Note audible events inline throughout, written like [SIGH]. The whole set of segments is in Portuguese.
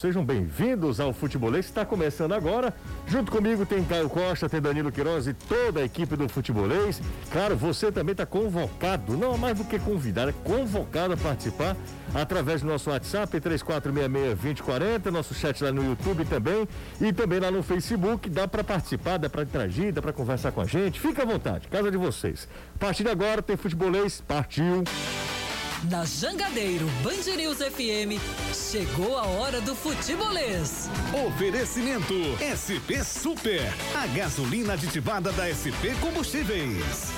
Sejam bem-vindos ao Futebolês, está começando agora. Junto comigo tem Caio Costa, tem Danilo Queiroz e toda a equipe do Futebolês. Claro, você também está convocado, não é mais do que convidado, é convocado a participar através do nosso WhatsApp 3466-2040, nosso chat lá no YouTube também e também lá no Facebook. Dá para participar, dá para interagir, dá para conversar com a gente. Fica à vontade, casa de vocês. A partir de agora tem Futebolês, partiu. Na Jangadeiro Band News FM, chegou a hora do futebolês. Oferecimento SP Super, a gasolina aditivada da SP Combustíveis.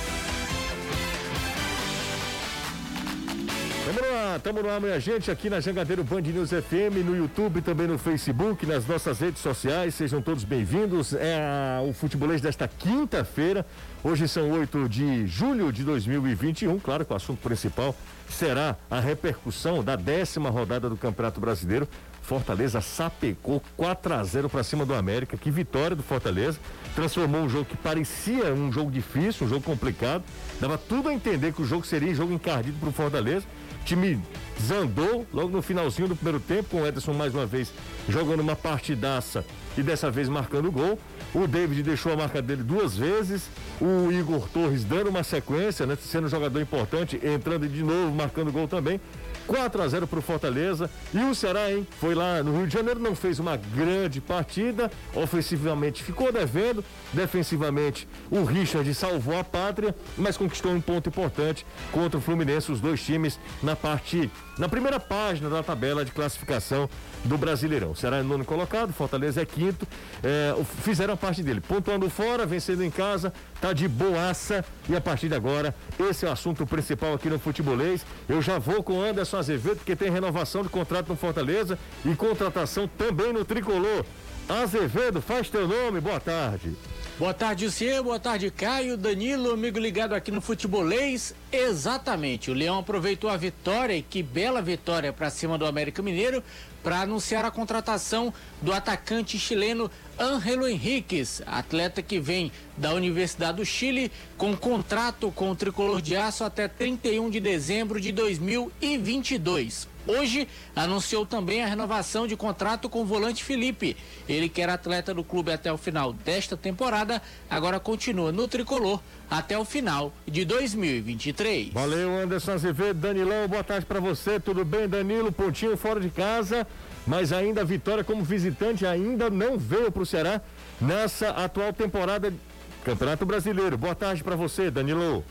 Tamo ar, tamo ar, minha gente, aqui na Jangadeiro Band News FM, no YouTube, também no Facebook, nas nossas redes sociais. Sejam todos bem-vindos. É a, o futebolês desta quinta-feira. Hoje são 8 de julho de 2021. Claro que o assunto principal será a repercussão da décima rodada do Campeonato Brasileiro. Fortaleza sapecou 4 a 0 para cima do América. Que vitória do Fortaleza. Transformou um jogo que parecia um jogo difícil, um jogo complicado. Dava tudo a entender que o jogo seria um jogo encardido para o Fortaleza. Time desandou logo no finalzinho do primeiro tempo, com o Ederson mais uma vez jogando uma partidaça e dessa vez marcando gol. O David deixou a marca dele duas vezes. O Igor Torres dando uma sequência, né? Sendo um jogador importante, entrando de novo, marcando gol também. 4 a 0 para o Fortaleza. E o Ceará, hein? Foi lá no Rio de Janeiro, não fez uma grande partida. Ofensivamente ficou devendo. Defensivamente, o Richard salvou a pátria, mas conquistou um ponto importante contra o Fluminense, os dois times na parte, na primeira página da tabela de classificação do Brasileirão. O Ceará é nono colocado, Fortaleza é quinto. É, fizeram a parte dele, pontuando fora, vencendo em casa, tá de boaça. E a partir de agora, esse é o assunto principal aqui no Futebolês. Eu já vou com o Anderson Azevedo, porque tem renovação de contrato no Fortaleza e contratação também no Tricolor. Azevedo, faz teu nome, boa tarde. Boa tarde, Cia. Boa tarde, Caio, Danilo, amigo ligado aqui no Futebolês. Exatamente, o Leão aproveitou a vitória, e que bela vitória para cima do América Mineiro, para anunciar a contratação do atacante chileno Angelo Henriquez, atleta que vem da Universidade do Chile com contrato com o tricolor de aço até 31 de dezembro de 2022. Hoje anunciou também a renovação de contrato com o volante Felipe. Ele que era atleta do clube até o final desta temporada, agora continua no tricolor até o final de 2023. Valeu, Anderson Azevedo, Danilão, boa tarde para você. Tudo bem, Danilo? Pontinho fora de casa, mas ainda a vitória como visitante ainda não veio para o Ceará nessa atual temporada Campeonato Brasileiro. Boa tarde para você, Danilo.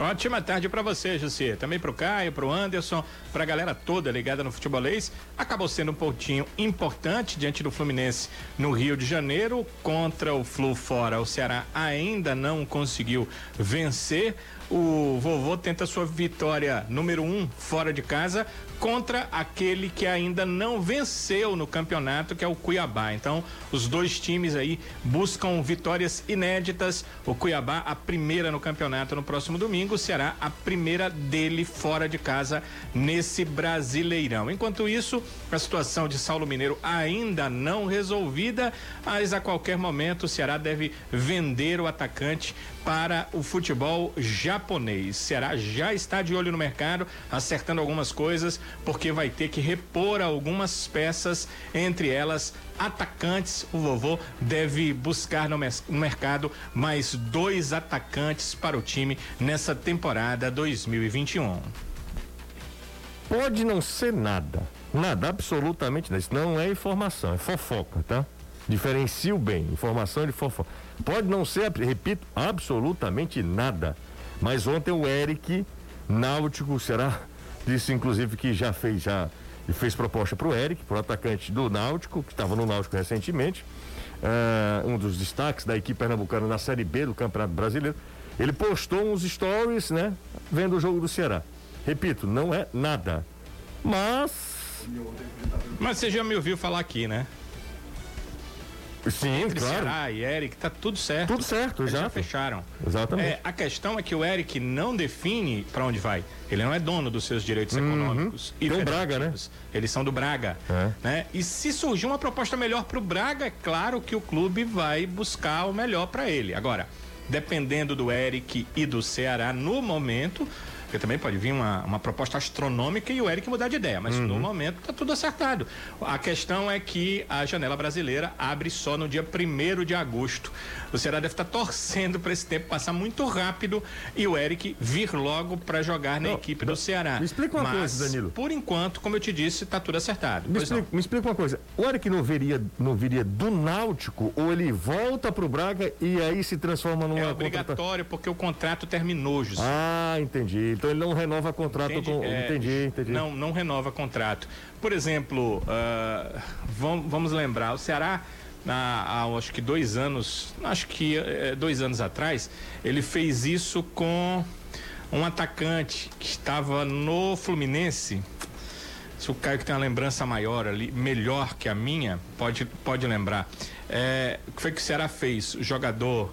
Ótima tarde para você, José. Também para o Caio, para o Anderson, para a galera toda ligada no futebolês. Acabou sendo um pontinho importante diante do Fluminense no Rio de Janeiro contra o Flu fora. O Ceará ainda não conseguiu vencer. O vovô tenta sua vitória número um fora de casa contra aquele que ainda não venceu no campeonato, que é o Cuiabá. Então, os dois times aí buscam vitórias inéditas. O Cuiabá, a primeira no campeonato no próximo domingo, o Ceará, a primeira dele fora de casa nesse Brasileirão. Enquanto isso, a situação de Saulo Mineiro ainda não resolvida, mas a qualquer momento o Ceará deve vender o atacante para o futebol japonês. Ceará já está de olho no mercado, acertando algumas coisas porque vai ter que repor algumas peças, entre elas atacantes. O vovô deve buscar no mercado mais dois atacantes para o time nessa temporada 2021. Pode não ser nada, nada, absolutamente nada. Isso não é informação, é fofoca, tá? Diferencio bem, informação de fofoca. Pode não ser, repito, absolutamente nada. Mas ontem o Eric Náutico será [LAUGHS] Disse, inclusive, que já fez, já fez proposta para o Eric, para o atacante do Náutico, que estava no Náutico recentemente. Uh, um dos destaques da equipe pernambucana na Série B do Campeonato Brasileiro. Ele postou uns stories, né? Vendo o jogo do Ceará. Repito, não é nada. Mas. Mas você já me ouviu falar aqui, né? Sim, Entre claro. Ceará e Eric, tá tudo certo. Tudo certo, Eles já. já fecharam. Exatamente. É, a questão é que o Eric não define para onde vai. Ele não é dono dos seus direitos Uhum. econômicos. e Tem o Braga, federativos. Eles são do Braga. É. Né? E se surgir uma proposta melhor para o Braga, é claro que o clube vai buscar o melhor para ele. Agora, dependendo do Eric e do Ceará no momento, Porque também pode vir uma, uma proposta astronômica e o Eric mudar de ideia, mas uhum. no momento está tudo acertado. A questão é que a janela brasileira abre só no dia 1 de agosto. O Ceará deve estar tá torcendo para esse tempo passar muito rápido e o Eric vir logo para jogar na não, equipe não, do Ceará. Me explica uma mas, coisa, Danilo. Por enquanto, como eu te disse, está tudo acertado. Me explica, me explica, uma coisa. O Eric não viria, não viria do Náutico ou ele volta para o Braga e aí se transforma numa. É obrigatório porque o contrato terminou, José. Ah, entendi. Então ele não renova contrato Entendi, com. É, entendi, entendi. Não, não renova contrato. Por exemplo, uh, vamos, vamos lembrar, o Ceará há, acho que dois anos, acho que é, dois anos atrás, ele fez isso com um atacante que estava no Fluminense. Se o Caio que tem uma lembrança maior ali, melhor que a minha, pode, pode lembrar. É, o que foi que o Ceará fez? O jogador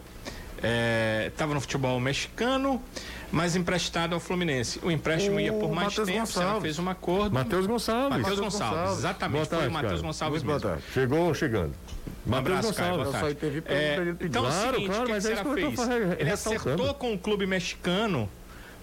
estava é, no futebol mexicano, mas emprestado ao Fluminense. O empréstimo o ia por mais Mateus tempo, Gonçalves. fez um acordo. Matheus Gonçalves. Matheus Gonçalves, Gonçalves, exatamente. Tarde, foi o Matheus Gonçalves Muito mesmo. Chegou chegando. Um abraço, Caio, boa tarde. É, então, claro, é o seguinte, claro, que, mas que é que fez? Ele acertou com o clube mexicano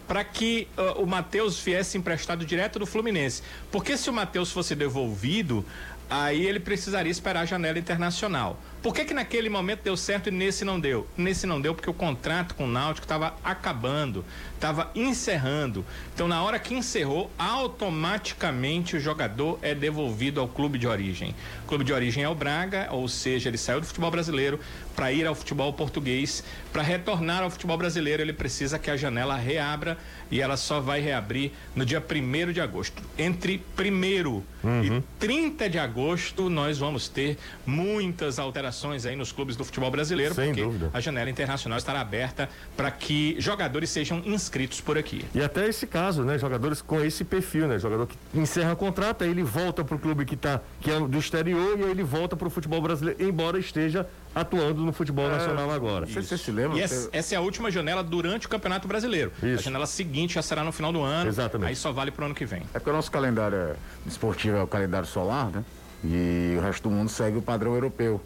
para que uh, o Matheus viesse emprestado direto do Fluminense. Porque se o Matheus fosse devolvido, aí ele precisaria esperar a janela internacional. Por que que naquele momento deu certo e nesse não deu? Nesse não deu porque o contrato com o Náutico estava acabando, estava encerrando. Então na hora que encerrou, automaticamente o jogador é devolvido ao clube de origem. O clube de origem é o Braga, ou seja, ele saiu do futebol brasileiro para ir ao futebol português. Para retornar ao futebol brasileiro, ele precisa que a janela reabra e ela só vai reabrir no dia 1 de agosto. Entre 1 uhum. e 30 de agosto, nós vamos ter muitas alterações aí nos clubes do futebol brasileiro, Sem porque dúvida. a janela internacional estará aberta para que jogadores sejam inscritos por aqui. E até esse caso, né? Jogadores com esse perfil, né? Jogador que encerra contrato, aí ele volta para o clube que tá que é do exterior e aí ele volta para o futebol brasileiro, embora esteja atuando no futebol é, nacional agora. Você se lembra? E essa, essa, é a última janela durante o Campeonato Brasileiro. Isso. A janela seguinte já será no final do ano. Exatamente. Aí só vale para o ano que vem. É porque o nosso calendário esportivo é o calendário solar, né? E o resto do mundo segue o padrão europeu.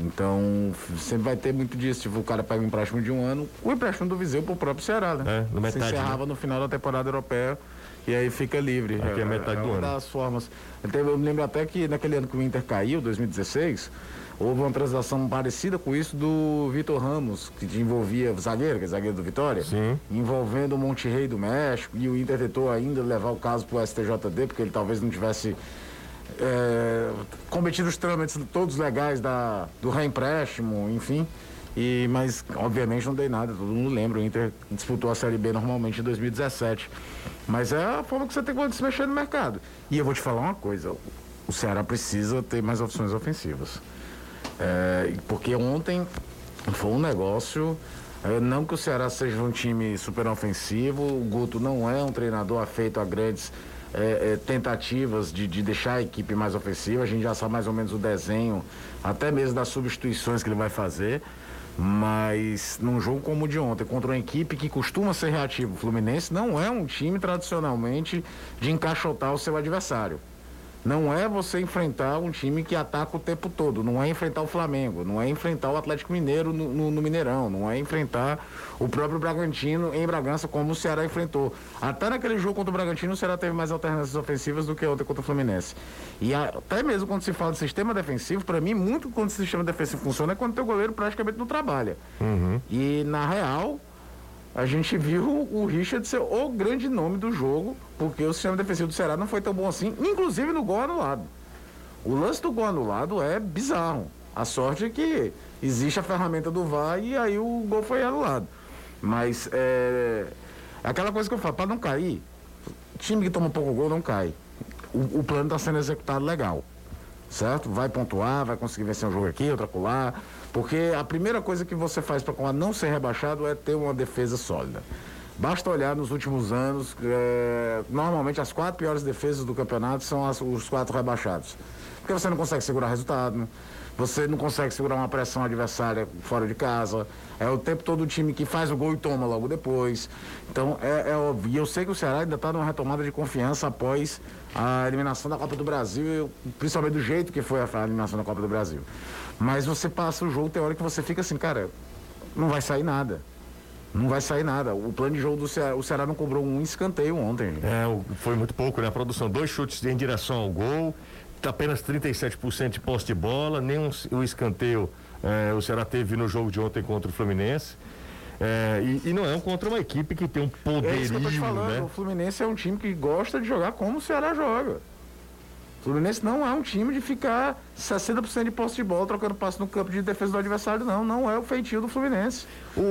Então, sempre vai ter muito disso. Tipo, o cara pega um empréstimo de um ano, o empréstimo do Viseu pro próprio Ceará, né? É, no metade, Se encerrava né? no final da temporada europeia e aí fica livre. Aqui é, é metade é, do uma ano. das formas. Eu me lembro até que naquele ano que o Inter caiu, 2016, houve uma transação parecida com isso do Vitor Ramos, que envolvia o zagueiro, que é zagueiro do Vitória, Sim. envolvendo o Monte Rei do México, e o Inter tentou ainda levar o caso pro STJD, porque ele talvez não tivesse é, cometido os trâmites todos legais da, do reempréstimo, enfim. E, mas, obviamente, não dei nada, todo mundo lembra. O Inter disputou a Série B normalmente em 2017. Mas é a forma que você tem que se mexer no mercado. E eu vou te falar uma coisa: o Ceará precisa ter mais opções ofensivas. É, porque ontem foi um negócio. É, não que o Ceará seja um time super ofensivo, o Guto não é um treinador afeito a grandes é, é, tentativas de, de, deixar a equipe mais ofensiva. A gente já sabe mais ou menos o desenho, até mesmo das substituições que ele vai fazer. Mas num jogo como o de ontem, contra uma equipe que costuma ser reativa, o Fluminense não é um time tradicionalmente de encaixotar o seu adversário. Não é você enfrentar um time que ataca o tempo todo, não é enfrentar o Flamengo, não é enfrentar o Atlético Mineiro no, no, no, Mineirão, não é enfrentar o próprio Bragantino em Bragança, como o Ceará enfrentou. Até naquele jogo contra o Bragantino, o Ceará teve mais alternativas ofensivas do que ontem contra o Fluminense. E até mesmo quando se fala de sistema defensivo, para mim, muito quando o sistema defensivo funciona é quando o teu goleiro praticamente não trabalha. Uhum. E na real, a gente viu o Richard ser o grande nome do jogo, porque o sistema defensivo do Ceará não foi tão bom assim, inclusive no gol anulado. O lance do gol anulado é bizarro. A sorte é que existe a ferramenta do VAR e aí o gol foi anulado. Mas é, é aquela coisa que eu falo, para não cair, time que toma pouco gol não cai. O, o plano está sendo executado legal. Certo? Vai pontuar, vai conseguir vencer um jogo aqui, outro acolá porque a primeira coisa que você faz para não ser rebaixado é ter uma defesa sólida. Basta olhar nos últimos anos, é, normalmente as quatro piores defesas do campeonato são as, os quatro rebaixados. Porque você não consegue segurar resultado, você não consegue segurar uma pressão adversária fora de casa. É o tempo todo o time que faz o gol e toma logo depois. Então é, é óbvio. E eu sei que o Ceará ainda está numa retomada de confiança após a eliminação da Copa do Brasil, principalmente do jeito que foi a eliminação da Copa do Brasil. Mas você passa o jogo, tem hora que você fica assim, cara, não vai sair nada. Não vai sair nada. O plano de jogo do Ceará, o Ceará não cobrou um escanteio ontem. É, foi muito pouco, né? A produção, dois chutes em direção ao gol, apenas 37% de posse de bola, nem um, o escanteio é, o Ceará teve no jogo de ontem contra o Fluminense. É, e, e não é um contra uma equipe que tem um É isso que eu tô te poderio, falando. né? O Fluminense é um time que gosta de jogar como o Ceará joga. O Fluminense não é um time de ficar 60% de posse de bola trocando passe no campo de defesa do adversário, não. Não é o feitio do Fluminense.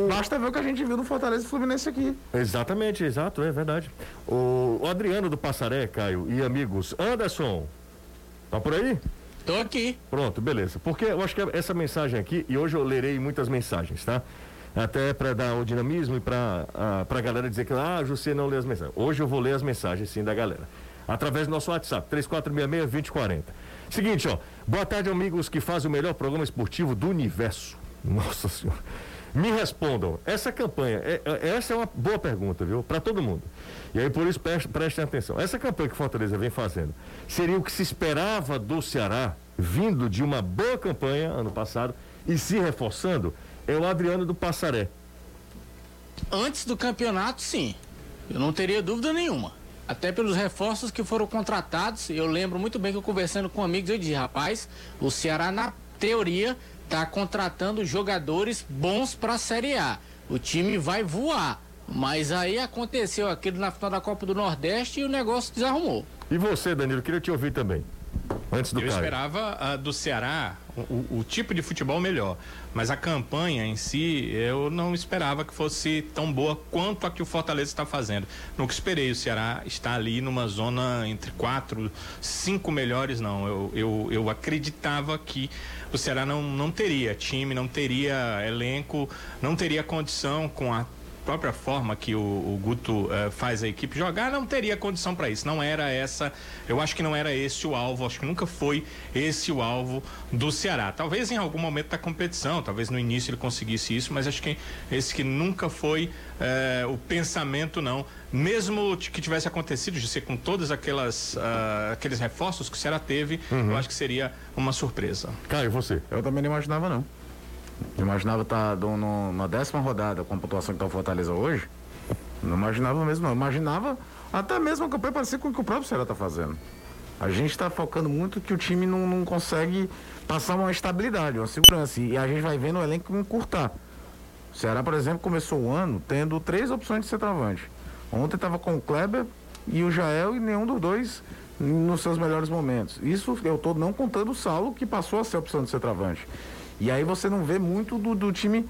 Basta ver o que a gente viu no Fortaleza e Fluminense aqui. Exatamente, exato, é verdade. O, o Adriano do Passaré, Caio, e amigos, Anderson, tá por aí? Tô aqui. Pronto, beleza. Porque eu acho que essa mensagem aqui, e hoje eu lerei muitas mensagens, tá? Até para dar o dinamismo e para a galera dizer que, ah, José não lê as mensagens. Hoje eu vou ler as mensagens sim da galera. Através do nosso WhatsApp, 3466-2040. Seguinte, ó. Boa tarde, amigos que fazem o melhor programa esportivo do universo. Nossa Senhora. Me respondam, essa campanha, é- é- essa é uma boa pergunta, viu? Para todo mundo. E aí, por isso, preste- prestem atenção. Essa campanha que Fortaleza vem fazendo seria o que se esperava do Ceará, vindo de uma boa campanha ano passado e se reforçando? É o Adriano do Passaré. Antes do campeonato, sim. Eu não teria dúvida nenhuma. Até pelos reforços que foram contratados, eu lembro muito bem que eu conversando com amigos, eu disse, rapaz, o Ceará, na teoria, tá contratando jogadores bons para a Série A. O time vai voar. Mas aí aconteceu aquilo na final da Copa do Nordeste e o negócio desarrumou. E você, Danilo, queria te ouvir também. Antes do Eu Caio. esperava ah, do Ceará o, o- tipo de futebol melhor, mas a campanha em si eu não esperava que fosse tão boa quanto a que o Fortaleza está fazendo. Nunca esperei o Ceará estar ali numa zona entre quatro, cinco melhores, não. Eu, eu, eu acreditava que o Ceará não, não teria time, não teria elenco, não teria condição com a própria forma que o, o Guto eh, faz a equipe jogar, não teria condição para isso. Não era essa, eu acho que não era esse o alvo, acho que nunca foi esse o alvo do Ceará. Talvez em algum momento da competição, talvez no início ele conseguisse isso, mas acho que esse que nunca foi eh, o pensamento, não. Mesmo que tivesse acontecido de ser com todos aquelas, ah, aqueles reforços que o Ceará teve, eu acho que seria uma surpresa. Caio, você. Eu também não imaginava, não. Eu imaginava estar na décima rodada com a pontuação que está o Fortaleza hoje. Não imaginava mesmo, não. Imaginava até mesmo a campanha parecia com o que o próprio Ceará está fazendo. A gente está focando muito que o time não, não consegue passar uma estabilidade, uma segurança. E a gente vai vendo o elenco encurtar. O Ceará, por exemplo, começou o ano tendo três opções de centroavante. Ontem estava com o Kleber e o Jael e nenhum dos dois nos seus melhores momentos. Isso eu estou não contando o Saulo, que passou a ser a opção de centroavante. E aí você não vê muito do, do time.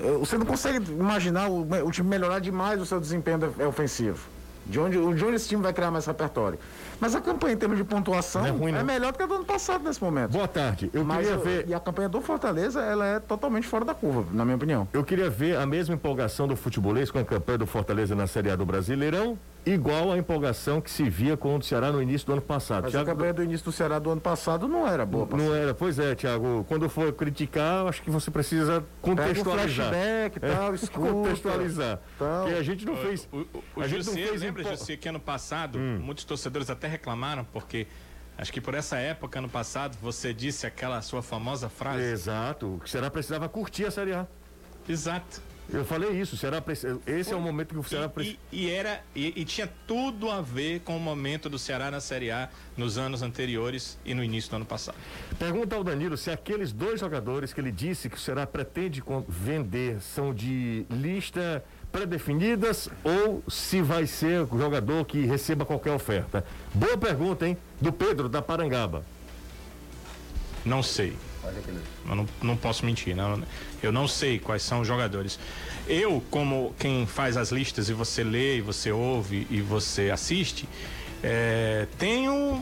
eh, Você não consegue imaginar o, o time melhorar demais o seu desempenho de- é ofensivo. De onde, de onde esse time vai criar mais repertório. Mas a campanha em termos de pontuação Não é é, ruim, não. melhor do que a do ano passado nesse momento. Boa tarde. Eu Mas queria o- ver. E a campanha do Fortaleza, ela é totalmente fora da curva, na minha opinião. Eu queria ver a mesma empolgação do futebolês com a campanha do Fortaleza na Série A do Brasileirão, igual a empolgação que se via com o do Ceará no início do ano passado. Mas Thiago, a campanha do início do Ceará do ano passado não era boa. parceiro. não era, pois é, Tiago. Quando for criticar, acho que você precisa Pega um contextualizar. flashback e tal, É, [LAUGHS] escuta. contextualizar. tal. Porque a gente não fez. O, o, o a gente não José, fez lembra, empo- José, que ano passado, muitos torcedores até reclamaram, porque acho que por essa época, ano passado, você disse aquela sua famosa frase. Exato. O Ceará precisava curtir a Série A. Exato. Eu falei isso, precisa- esse é o momento que o Ceará precisa. E, e era e, e tinha tudo a ver com o momento do Ceará na Série A nos anos anteriores e no início do ano passado. Pergunta ao Danilo se aqueles dois jogadores que ele disse que o Ceará pretende vender são de lista pré-definidas ou se vai ser o jogador que receba qualquer oferta. Boa pergunta, hein? Do Pedro, da Parangaba. Não sei. Eu não, não posso mentir. Não, eu não sei quais são os jogadores. Eu, como quem faz as listas e você lê, e você ouve e você assiste, é, tenho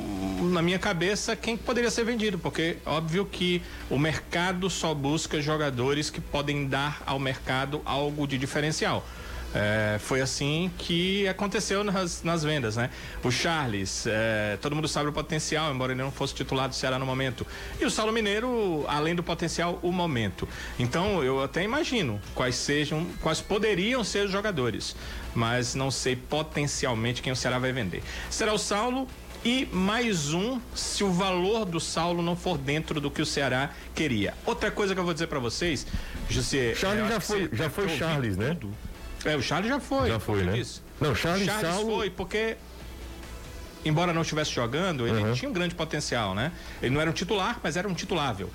na minha cabeça quem poderia ser vendido, porque óbvio que o mercado só busca jogadores que podem dar ao mercado algo de diferencial. É, foi assim que aconteceu nas, nas vendas, né? O Charles, é, todo mundo sabe o potencial, embora ele não fosse titular do Ceará no momento. E o Saulo Mineiro, além do potencial, o momento. Então eu até imagino quais sejam, quais poderiam ser os jogadores, mas não sei potencialmente quem o Ceará vai vender. Será o Saulo e mais um se o valor do Saulo não for dentro do que o Ceará queria. Outra coisa que eu vou dizer para vocês, José. Charles já foi- já foi Charles, né? tudo. É, o Charles já foi. Já foi, né? Disse. Não, Charles, Charles Saulo... foi, porque embora não estivesse jogando, ele uhum. tinha um grande potencial, né? Ele não era um titular, mas era um titulável.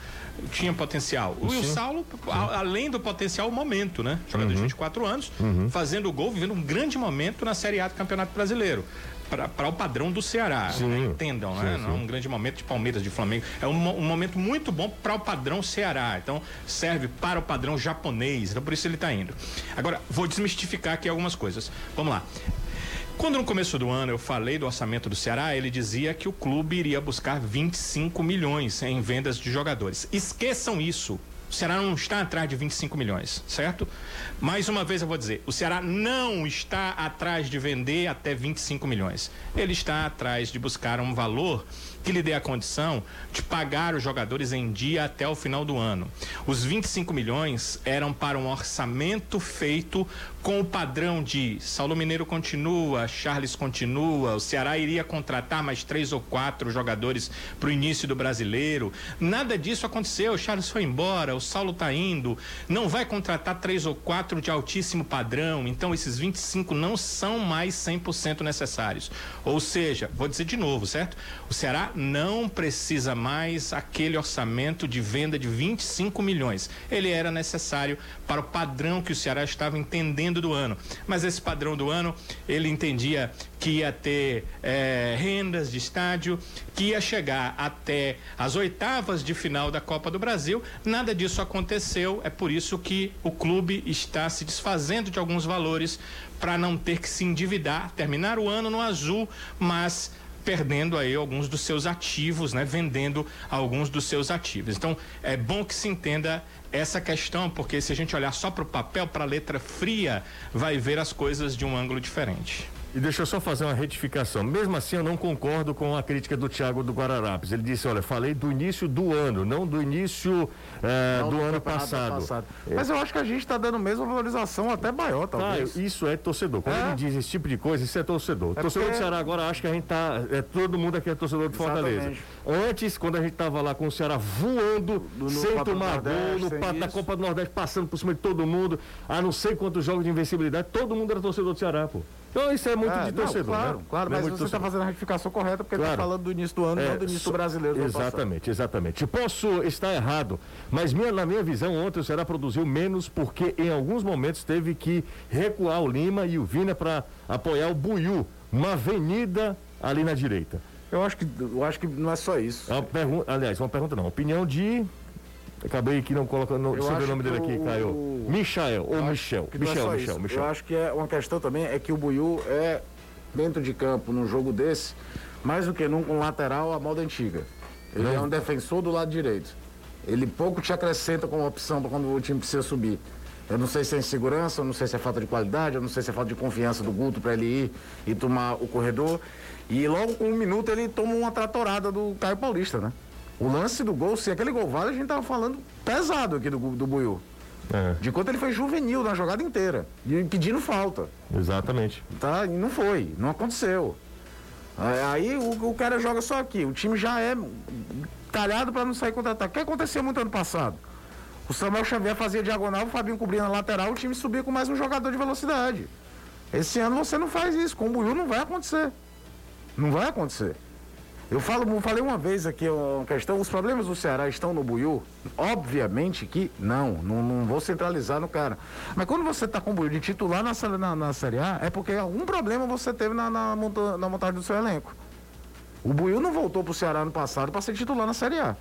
Tinha potencial. O Will Saulo, a, além do potencial, o momento, né? Jogador uhum. de 24 anos, uhum. fazendo gol, vivendo um grande momento na Série A do Campeonato Brasileiro para o padrão do Ceará. Sim, entendam, né? Sim, sim. Não é um grande momento de Palmeiras, de Flamengo. É um, um momento muito bom para o padrão Ceará. Então, serve para o padrão japonês. Então, por isso ele está indo. Agora, vou desmistificar aqui algumas coisas. Vamos lá. Quando no começo do ano eu falei do orçamento do Ceará, ele dizia que o clube iria buscar 25 milhões em vendas de jogadores. Esqueçam isso. O Ceará não está atrás de 25 milhões, certo? Mais uma vez eu vou dizer, o Ceará não está atrás de vender até 25 milhões. Ele está atrás de buscar um valor que lhe dê a condição de pagar os jogadores em dia até o final do ano. Os 25 milhões eram para um orçamento feito com o padrão de Saulo Mineiro continua, Charles continua, o Ceará iria contratar mais três ou quatro jogadores para o início do brasileiro. Nada disso aconteceu. O Charles foi embora, o Saulo está indo, não vai contratar três ou quatro de altíssimo padrão. Então esses 25 não são mais 100% necessários. Ou seja, vou dizer de novo, certo? O Ceará não precisa mais aquele orçamento de venda de 25 milhões. Ele era necessário para o padrão que o Ceará estava entendendo do ano. Mas esse padrão do ano, ele entendia que ia ter é, rendas de estádio, que ia chegar até as oitavas de final da Copa do Brasil. Nada disso aconteceu. É por isso que o clube está se desfazendo de alguns valores para não ter que se endividar, terminar o ano no azul, mas perdendo aí alguns dos seus ativos, né? Vendendo alguns dos seus ativos. Então, é bom que se entenda essa questão, porque se a gente olhar só para o papel, para a letra fria, vai ver as coisas de um ângulo diferente. E deixa eu só fazer uma retificação. Mesmo assim, eu não concordo com a crítica do Tiago do Guararapes. Ele disse: olha, falei do início do ano, não do início é, do, do ano passado. passado. É. Mas eu acho que a gente está dando a mesma valorização até maior, talvez. Ah, isso é torcedor. Quando é. ele diz esse tipo de coisa, isso é torcedor. É torcedor porque... do Ceará agora acha que a gente tá. É, todo mundo aqui é torcedor de Fortaleza. Antes, quando a gente estava lá com o Ceará voando, no, sem tomar gol, no pato da Copa do Nordeste, passando por cima de todo mundo, a não sei quantos jogos de invencibilidade, todo mundo era torcedor do Ceará, pô. Então isso é muito é, de torcedor. Não, claro, né? claro, mas você está fazendo a retificação correta porque está falando do início do ano, é, não do início do brasileiro. Exatamente, exatamente. Posso estar errado, mas minha, na minha visão, ontem o Ceará produziu menos porque em alguns momentos teve que recuar o Lima e o Vina para apoiar o Buiú, uma avenida ali na direita. Eu acho que, eu acho que não é só isso. É uma pergunta, aliás, uma pergunta não, opinião de Acabei aqui não colocando o sobrenome dele aqui, Caio. Michael ou Michel. Michel, é Michel, Michel. Eu acho que é uma questão também é que o Buiu é dentro de campo num jogo desse, mais do que nunca um lateral à moda antiga. Ele não. é um defensor do lado direito. Ele pouco te acrescenta como opção para quando o time precisa subir. Eu não sei se é insegurança, eu não sei se é falta de qualidade, eu não sei se é falta de confiança do Guto para ele ir e tomar o corredor. E logo com um minuto ele toma uma tratorada do Caio Paulista, né? O lance do gol, se aquele gol vale, a gente tava falando pesado aqui do, do Buiu. É. De quanto ele foi juvenil na jogada inteira. E pedindo falta. Exatamente. Tá? E não foi, não aconteceu. Aí o, o cara joga só aqui. O time já é talhado para não sair contra-ataque. O que aconteceu muito ano passado? O Samuel Xavier fazia diagonal, o Fabinho cobria na lateral, o time subia com mais um jogador de velocidade. Esse ano você não faz isso. Com o Buiu não vai acontecer. Não vai acontecer. Eu falo, falei uma vez aqui uma questão, os problemas do Ceará estão no Buiú? Obviamente que não, não, não vou centralizar no cara. Mas quando você está com o Buiú de titular na, na, na, Série A, é porque algum problema você teve na, na, na montagem do seu elenco. O Buiú não voltou para o Ceará no passado para ser titular na Série A.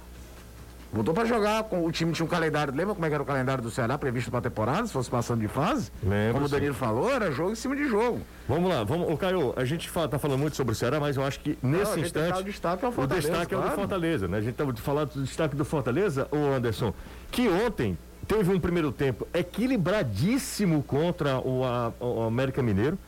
Voltou para jogar, com o time tinha um calendário, lembra como é era o calendário do Ceará previsto para a temporada, se fosse passando de fase? Como o Danilo sim. falou, era jogo em cima de jogo. Vamos lá, vamos, o Caio, a gente fala, tá falando muito sobre o Ceará, mas eu acho que nesse Não, instante. O destaque é o Fortaleza. O destaque claro. é o do Fortaleza, né? A gente estava falando do destaque do Fortaleza, o Anderson, que ontem teve um primeiro tempo equilibradíssimo contra o, a, o América Mineiro,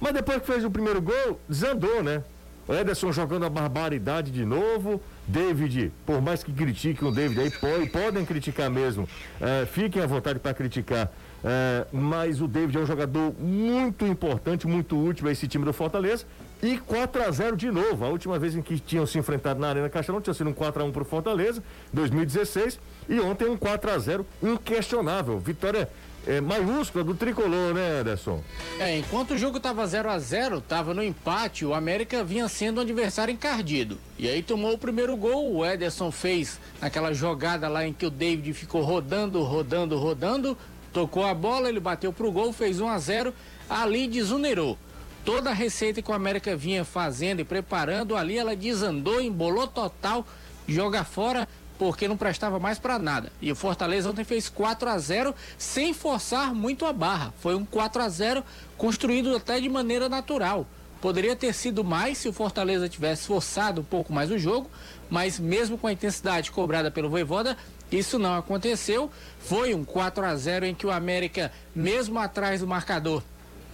mas depois que fez o primeiro gol, desandou, né? O Ederson jogando a barbaridade de novo. David, por mais que critiquem o David aí, pode, podem criticar mesmo. É, fiquem à vontade para criticar. É, mas o David é um jogador muito importante, muito útil a esse time do Fortaleza. E 4 a 0 de novo. A última vez em que tinham se enfrentado na Arena Castelão tinha sido um 4 a 1 para o Fortaleza, 2016. E ontem um 4 a 0 inquestionável. Vitória é, maiúscula do tricolor, né, Anderson? É, enquanto o jogo tava 0 a 0 tava no empate, o América vinha sendo um adversário encardido. E aí tomou o primeiro gol, o Ederson fez aquela jogada lá em que o David ficou rodando, rodando, rodando, tocou a bola, ele bateu pro gol, fez 1 a 0 ali desunerou. Toda a receita que o América vinha fazendo e preparando ali, ela desandou, embolou total, joga fora, porque não prestava mais para nada. E o Fortaleza ontem fez 4 a 0 sem forçar muito a barra. Foi um 4 a 0 construído até de maneira natural. Poderia ter sido mais se o Fortaleza tivesse forçado um pouco mais o jogo, mas mesmo com a intensidade cobrada pelo Voivoda, isso não aconteceu. Foi um 4 a 0 em que o América, mesmo atrás do marcador,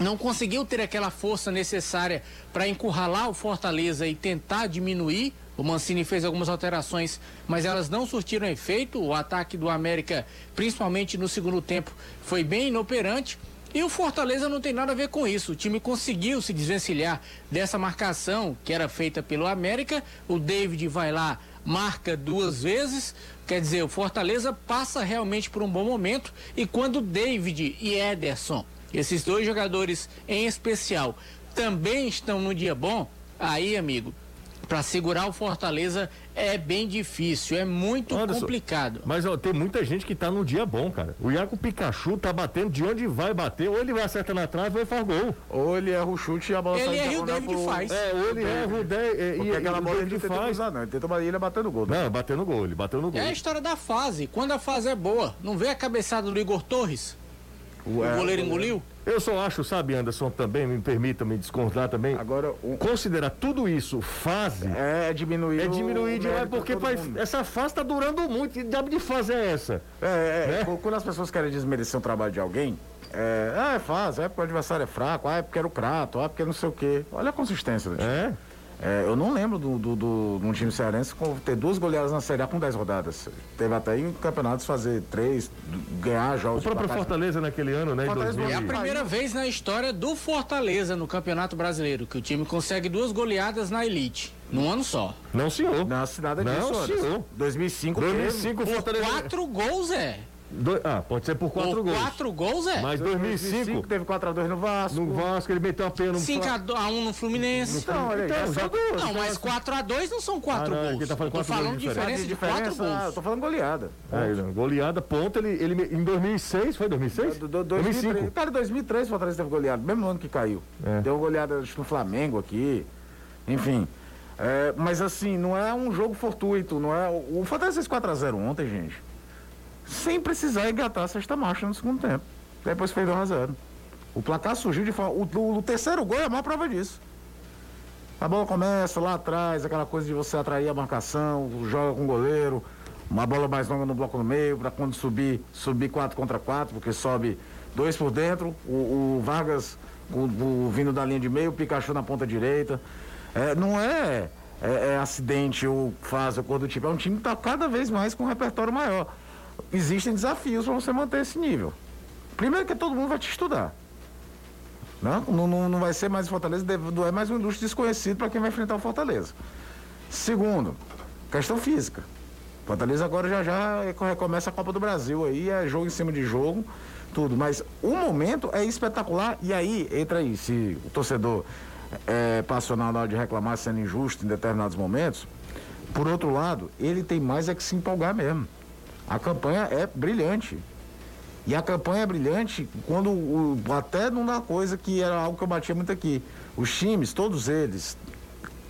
não conseguiu ter aquela força necessária para encurralar o Fortaleza e tentar diminuir o Mancini fez algumas alterações, mas elas não surtiram efeito. O ataque do América, principalmente no segundo tempo, foi bem inoperante. E o Fortaleza não tem nada a ver com isso. O time conseguiu se desvencilhar dessa marcação que era feita pelo América. O David vai lá, marca duas vezes. Quer dizer, o Fortaleza passa realmente por um bom momento. E quando David e Ederson, esses dois jogadores em especial, também estão no dia bom, aí, amigo, para segurar o Fortaleza é bem difícil, é muito Anderson, complicado. Mas ó, tem muita gente que tá num dia bom, cara. O Iaco Pikachu tá batendo de onde vai bater, ou ele vai acertar na trave ou ele faz gol. Ou ele erra o chute e a bola ele sai Ele erra o David pro... faz. É, ou ele erra o David. E aquela bola ele faz. Usar, não. Ele tenta ele batendo gol. Né? Não, batendo gol, ele bateu no gol. É a história da fase. Quando a fase é boa, não vê a cabeçada do Igor Torres? O, o goleiro engoliu? Eu só acho, sabe, Anderson, também, me permita me discordar também. Agora, o... considerar tudo isso fase. É, diminuir. É diminuir demais, porque essa fase tá durando muito. Que diabo de fase é essa? É, é, né? quando as pessoas querem desmerecer o trabalho de alguém, é, ah, é fase, é porque o adversário é fraco, ah, é porque era o crato, ah, é porque não sei o quê. Olha a consistência. É. É, eu não lembro do, do, do, do, time cearense ter duas goleadas na Série A com 10 rodadas. Teve até em campeonatos fazer três, ganhar jogos. O próprio Fortaleza naquele ano, né? É a primeira vez na história do Fortaleza no Campeonato Brasileiro que o time consegue duas goleadas na elite. Num ano só. Não, senhor. Na cidade Não, senhor. 2005 2005 Fortaleza. Quatro gols, é. Do, ah, pode ser por quatro por gols. quatro gols, é? Mas 2005, 2005 teve 4x2 no Vasco. No Vasco, ele meteu a pena no 5x1 no Fluminense. Então, olha aí, então, já, duas, não, mas 4x2 não são 4 ah, gols. Tá falando tô falando de diferença, de 4 gols. Ah, eu tô falando goleada. É, goleada, ponto, ele, ele em 2006, foi 2006? Do, do, 2005. Cara, em 2003 o Fortaleza teve goleada, mesmo ano que caiu. É. Deu goleada no Flamengo aqui, enfim. É, mas assim, não é um jogo fortuito, não é... O Fortaleza fez 4x0 ontem, gente sem precisar engatar a sexta marcha no segundo tempo. Depois fez 2 a 0 O placar surgiu de forma. O, o, o, terceiro gol é a maior prova disso. A bola começa lá atrás, aquela coisa de você atrair a marcação, joga com o goleiro, uma bola mais longa no bloco no meio, para quando subir, subir 4 contra 4, porque sobe dois por dentro, o, o Vargas o, o, vindo da linha de meio, o Pikachu na ponta direita. É, não é, é, é acidente ou fase ou coisa do tipo, é um time que está cada vez mais com um repertório maior existem desafios para você manter esse nível. Primeiro que todo mundo vai te estudar. Não, não, não vai ser mais Fortaleza, é mais um indústria desconhecido para quem vai enfrentar o Fortaleza. Segundo, questão física. Fortaleza agora já já recomeça a Copa do Brasil aí, é jogo em cima de jogo, tudo. Mas o momento é espetacular e aí entra aí, se o torcedor é passional na hora de reclamar sendo injusto em determinados momentos, por outro lado, ele tem mais é que se empolgar mesmo. A campanha é brilhante. E a campanha é brilhante quando o, até numa coisa que era algo que eu batia muito aqui. Os times, todos eles,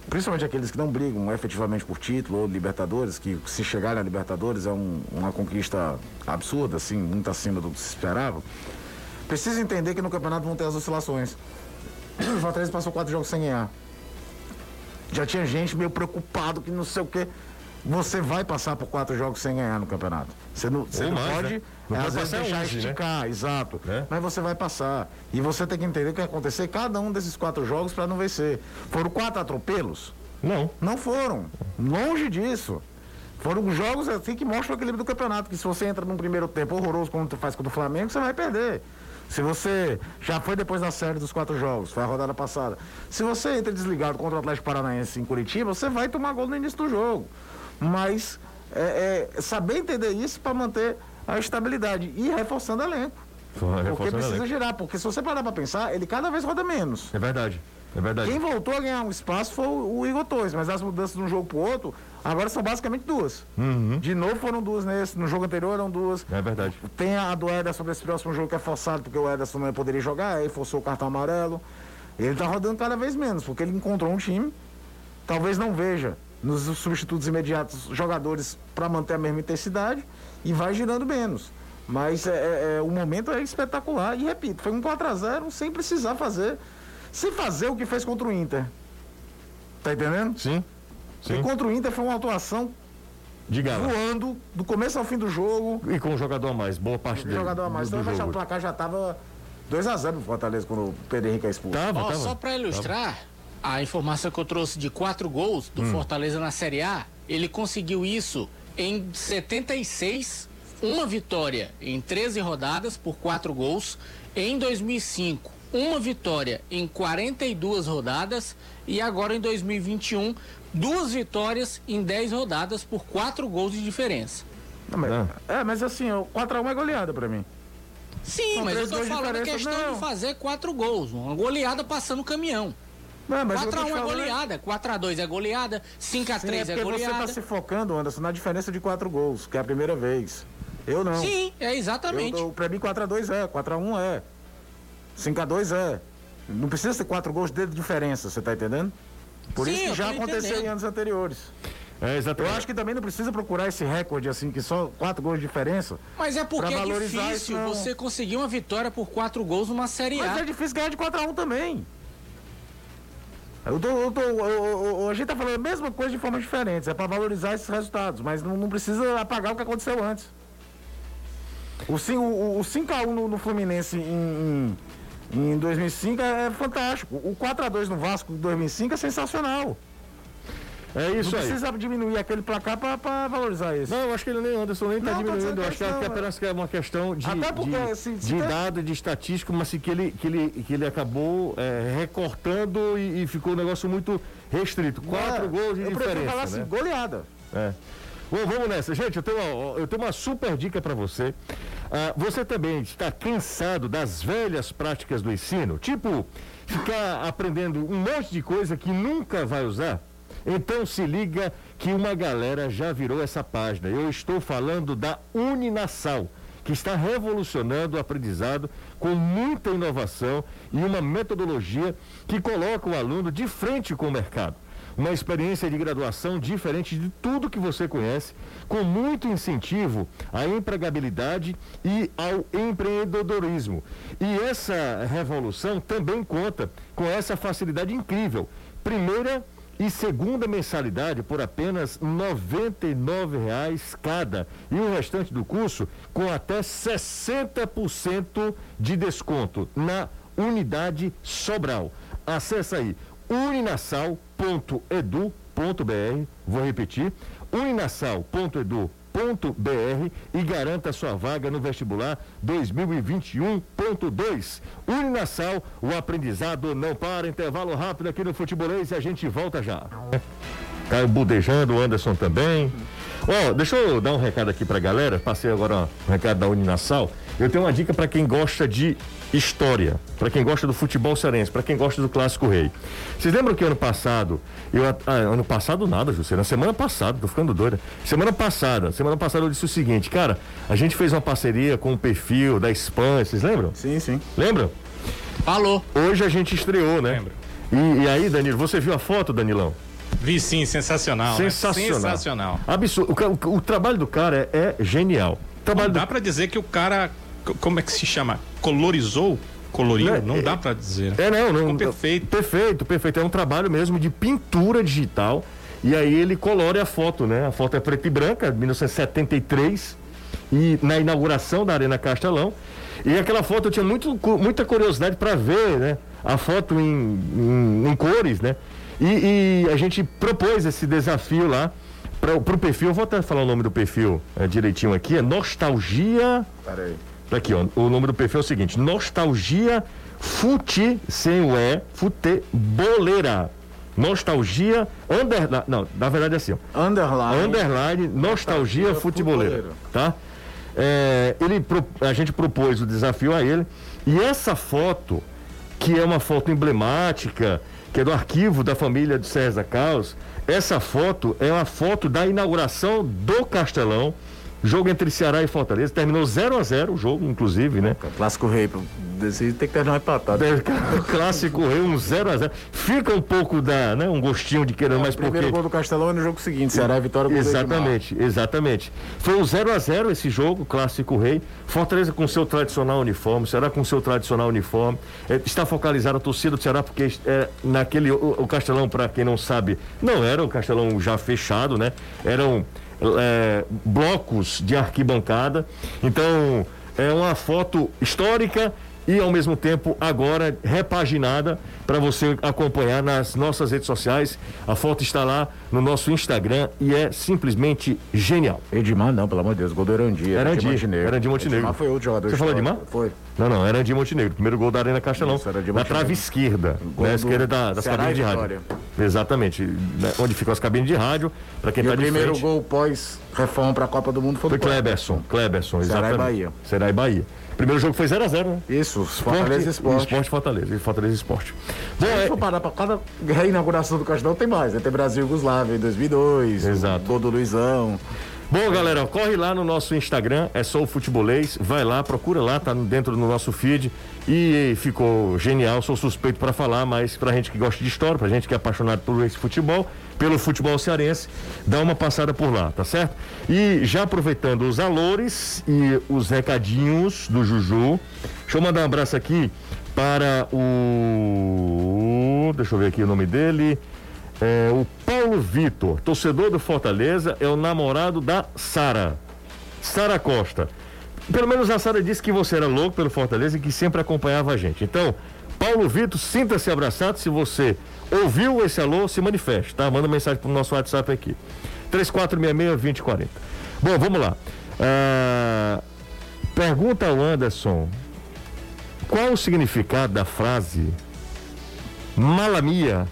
principalmente aqueles que não brigam efetivamente por título ou Libertadores, que se chegarem a Libertadores é um, uma conquista absurda, assim, muito acima do que se esperava, precisa entender que no campeonato vão ter as oscilações. O Fortaleza passou quatro jogos sem ganhar. Já tinha gente meio preocupado que não sei o quê você vai passar por quatro jogos sem ganhar no campeonato. Você não, você não mais, pode, né? não às vezes, deixar hoje, né? esticar, né? exato. É? Mas você vai passar. E você tem que entender o que vai acontecer cada um desses quatro jogos para não vencer. Foram quatro atropelos? Não. Não foram. Longe disso. Foram jogos assim que mostram o equilíbrio do campeonato. Que se você entra num primeiro tempo horroroso, como tu faz contra o Flamengo, você vai perder. Se você já foi depois da série dos quatro jogos, foi a rodada passada. Se você entra desligado contra o Atlético Paranaense em Curitiba, você vai tomar gol no início do jogo mas é, é, saber entender isso para manter a estabilidade e reforçando elenco. Reforçando Porque precisa elenco. girar, porque se você parar pra pensar, ele cada vez roda menos. É verdade. É verdade. Quem voltou a ganhar um espaço foi o Igor Torres, mas as mudanças de um jogo pro outro, agora são basicamente duas. De novo foram duas nesse, no jogo anterior eram duas. É verdade. Tem a do Ederson desse próximo jogo que é forçado, porque o Ederson não poderia jogar, aí forçou o cartão amarelo. Ele tá rodando cada vez menos, porque ele encontrou um time, talvez não veja nos substitutos imediatos jogadores para manter a mesma intensidade e vai girando menos. Mas é, é- é- o momento é espetacular. E repito, foi um 4x0 sem precisar fazer. Sem fazer o que fez contra o Inter. Tá entendendo? Sim. E Sim. contra o Inter foi uma atuação Diga lá. voando, do começo ao fim do jogo. E com um jogador a mais, boa parte dele. jogador a mais. do, Então do o placar já tava 2x0 pro Fortaleza quando o Pedro Henrique é expulso. Tava, Ó, tava. só para ilustrar, a informação que eu trouxe de quatro gols do Hum. Fortaleza na Série A, ele conseguiu isso em 76, uma vitória em 13 rodadas por quatro gols. Em 2005, uma vitória em 42 rodadas. E agora em 2021, duas vitórias em 10 rodadas por quatro gols de diferença. Não, mas- é, mas assim, o 4x1 é goleada pra mim. Sim, São mas eu tô falando questão não. de fazer quatro gols. Uma goleada passando o caminhão. Não, mas eu tô 4x1 te é falando- goleada, 4x2 é goleada, 5x3 Sim, é, é você goleada. tá se focando, Anderson, na diferença de 4 gols, que é a primeira vez. Eu não. Sim, é exatamente. Eu, eu, pra mim 4x2 é, 4x1 é. 5x2 é. Não precisa ser 4 gols de diferença, você tá entendendo? Por Sim, isso que eu já aconteceu entendendo. em anos anteriores. É, Eu exatamente. acho que também não precisa procurar esse recorde assim, que só 4 gols de diferença. Mas é porque é difícil isso, não. você conseguir uma vitória por quatro gols numa Série Mas A. é difícil ganhar de 4x1 também. Eu tô, eu tô, eu- a gente tá falando a mesma coisa de formas diferentes. É pra valorizar esses resultados, mas não, não precisa apagar o que aconteceu antes. O, o, o 5x1 no, no Fluminense em, em, em 2005 é, é fantástico. O 4x2 no Vasco em 2005 é sensacional. É isso não aí. precisa diminuir aquele placar pra valorizar isso. Não, eu acho que ele nem Anderson nem está diminuindo. Eu acho que é, apenas que é uma questão de, Até porque, de, se de tem- dado, de estatística, mas assim, que ele, que ele, que ele acabou é, recortando e, e ficou um negócio muito restrito. Quatro É, gols de eu diferença. falar né? assim, goleada. É. Bom, vamos nessa. Gente, eu tenho uma, eu tenho uma super dica para você. Ah, você também está cansado das velhas práticas do ensino? Tipo, ficar aprendendo um monte de coisa que nunca vai usar? Então se liga que uma galera já virou essa página. Eu estou falando da Uninasal, que está revolucionando o aprendizado com muita inovação e uma metodologia que coloca o aluno de frente com o mercado. Uma experiência de graduação diferente de tudo que você conhece, com muito incentivo à empregabilidade e ao empreendedorismo. E essa revolução também conta com essa facilidade incrível. Primeira e segunda mensalidade por apenas R$ 99,00 cada. E o restante do curso com até 60% de desconto na unidade Sobral. Acesse aí uninasal.edu.br, vou repetir, uninasal.edu.br e garanta sua vaga no vestibular 2021.2. Uninasal, o aprendizado não para. Intervalo rápido aqui no Futebolês e a gente volta já. Caio budejando, Anderson também. Ó, deixa eu dar um recado aqui pra galera. Passei agora um recado da Uninasal. Eu tenho uma dica para quem gosta de história, para quem gosta do futebol cearense, para quem gosta do Clássico Rei. Vocês lembram que ano passado, eu, ah, ano passado nada, José, na semana passada, tô ficando doida. Semana passada, semana passada eu disse o seguinte, cara, a gente fez uma parceria com o perfil da Espanha, vocês lembram? Sim, sim. Lembram? Falou. Hoje a gente estreou, né? Lembro. E, e aí, Danilo, você viu a foto, Danilão? Vi sim, sensacional. né? Sensacional. Sensacional. Absurdo. O, o- o trabalho do cara é, é genial. O Não trabalho dá do... pra dizer que o cara, como é que se chama? Colorizou? Coloriu? Não, Não, é- dá pra dizer. É, não, não. Ficou perfeito. Perfeito, perfeito. É um trabalho mesmo de pintura digital. E aí ele colore a foto, né? A foto é preta e branca, 1973. E na inauguração da Arena Castelão. E aquela foto eu tinha muito, muita curiosidade para ver, né? A foto em, em, em cores, né? E, e a gente propôs esse desafio lá para o perfil. Eu vou até falar o nome do perfil é, direitinho aqui. É Nostalgia. Peraí. Tá aqui, ó. O nome do perfil é o seguinte: Nostalgia Fute sem o E, Futeboleira. Nostalgia underline. Não, na verdade é assim, ó. Underline. Underline Nostalgia Nostalgia Futeboleira. Futeboleira. Tá? é, ele, a gente propôs o desafio a ele e essa foto, que é uma foto emblemática, que é do arquivo da família de César Carlos, essa foto é uma foto da inauguração do Castelão, jogo entre Ceará e Fortaleza, terminou 0 a 0 o jogo, inclusive, né? Clássico rei, tem que terminar empatado. O [LAUGHS] clássico rei, um 0 a 0 Fica um pouco da, né, um gostinho de querer mais Primeiro porque gol do Castelão é no jogo seguinte, Ceará e Vitória o. Exatamente, exatamente. Foi um 0 a 0 esse jogo, clássico rei. Fortaleza com seu tradicional uniforme, Ceará com seu tradicional uniforme. É, está focalizada a torcida do Ceará porque é, naquele o, o Castelão, para quem não sabe, não era um Castelão já fechado, né? Eram é, blocos de arquibancada. Então é uma foto histórica e ao mesmo tempo agora repaginada para você acompanhar nas nossas redes sociais. A foto está lá no nosso Instagram e é simplesmente genial. Edmar não, pelo amor de Deus, gol do Erandir. Erandir, Montenegro. Erandir Montenegro. Edmar foi outro jogador Você falou. Edmar? Foi. Não, não, era de Montenegro. Primeiro gol da Arena Castelão. Isso, era de na trave esquerda. Gol Na do esquerda da, das Ceará cabines de rádio. Exatamente. né, Onde ficam as cabines de rádio. Para quem E está o primeiro frente. gol pós-reforma para a Copa do Mundo foi, Foi do Kleberson. Kleberson, Ceará e exatamente. Bahia. Ceará e Bahia. Primeiro jogo foi 0x0, né? Isso, Fortaleza e Esporte. Esporte Fortaleza. E Fortaleza Esporte. Bom, Se é, for parar pra cada reinauguração do Castelão, tem mais. né? Tem Brasil e Yugoslávia em 2002. Exato. O gol do Luizão. Bom, galera, corre lá no nosso Instagram, é só o Futebolês, vai lá, procura lá, tá dentro do nosso feed e ficou genial, sou suspeito para falar, mas pra gente que gosta de história, pra gente que é apaixonado por esse futebol, pelo futebol cearense, dá uma passada por lá, tá certo? E já aproveitando os alores e os recadinhos do Juju, deixa eu mandar um abraço aqui para o deixa eu ver aqui o nome dele, é, o Paulo Vitor, torcedor do Fortaleza, é o namorado da Sara. Sara Costa. Pelo menos a Sara disse que você era louco pelo Fortaleza e que sempre acompanhava a gente. Então, Paulo Vitor, sinta-se abraçado. Se você ouviu esse alô, se manifeste, tá? Manda mensagem pro nosso WhatsApp aqui. 3466-2040. Bom, vamos lá. Ah, pergunta ao Anderson: qual o significado da frase malamia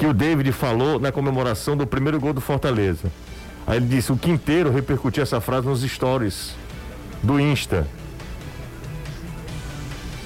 que o David falou na comemoração do primeiro gol do Fortaleza. Aí ele disse: o Quinteiro repercutiu essa frase nos stories do Insta.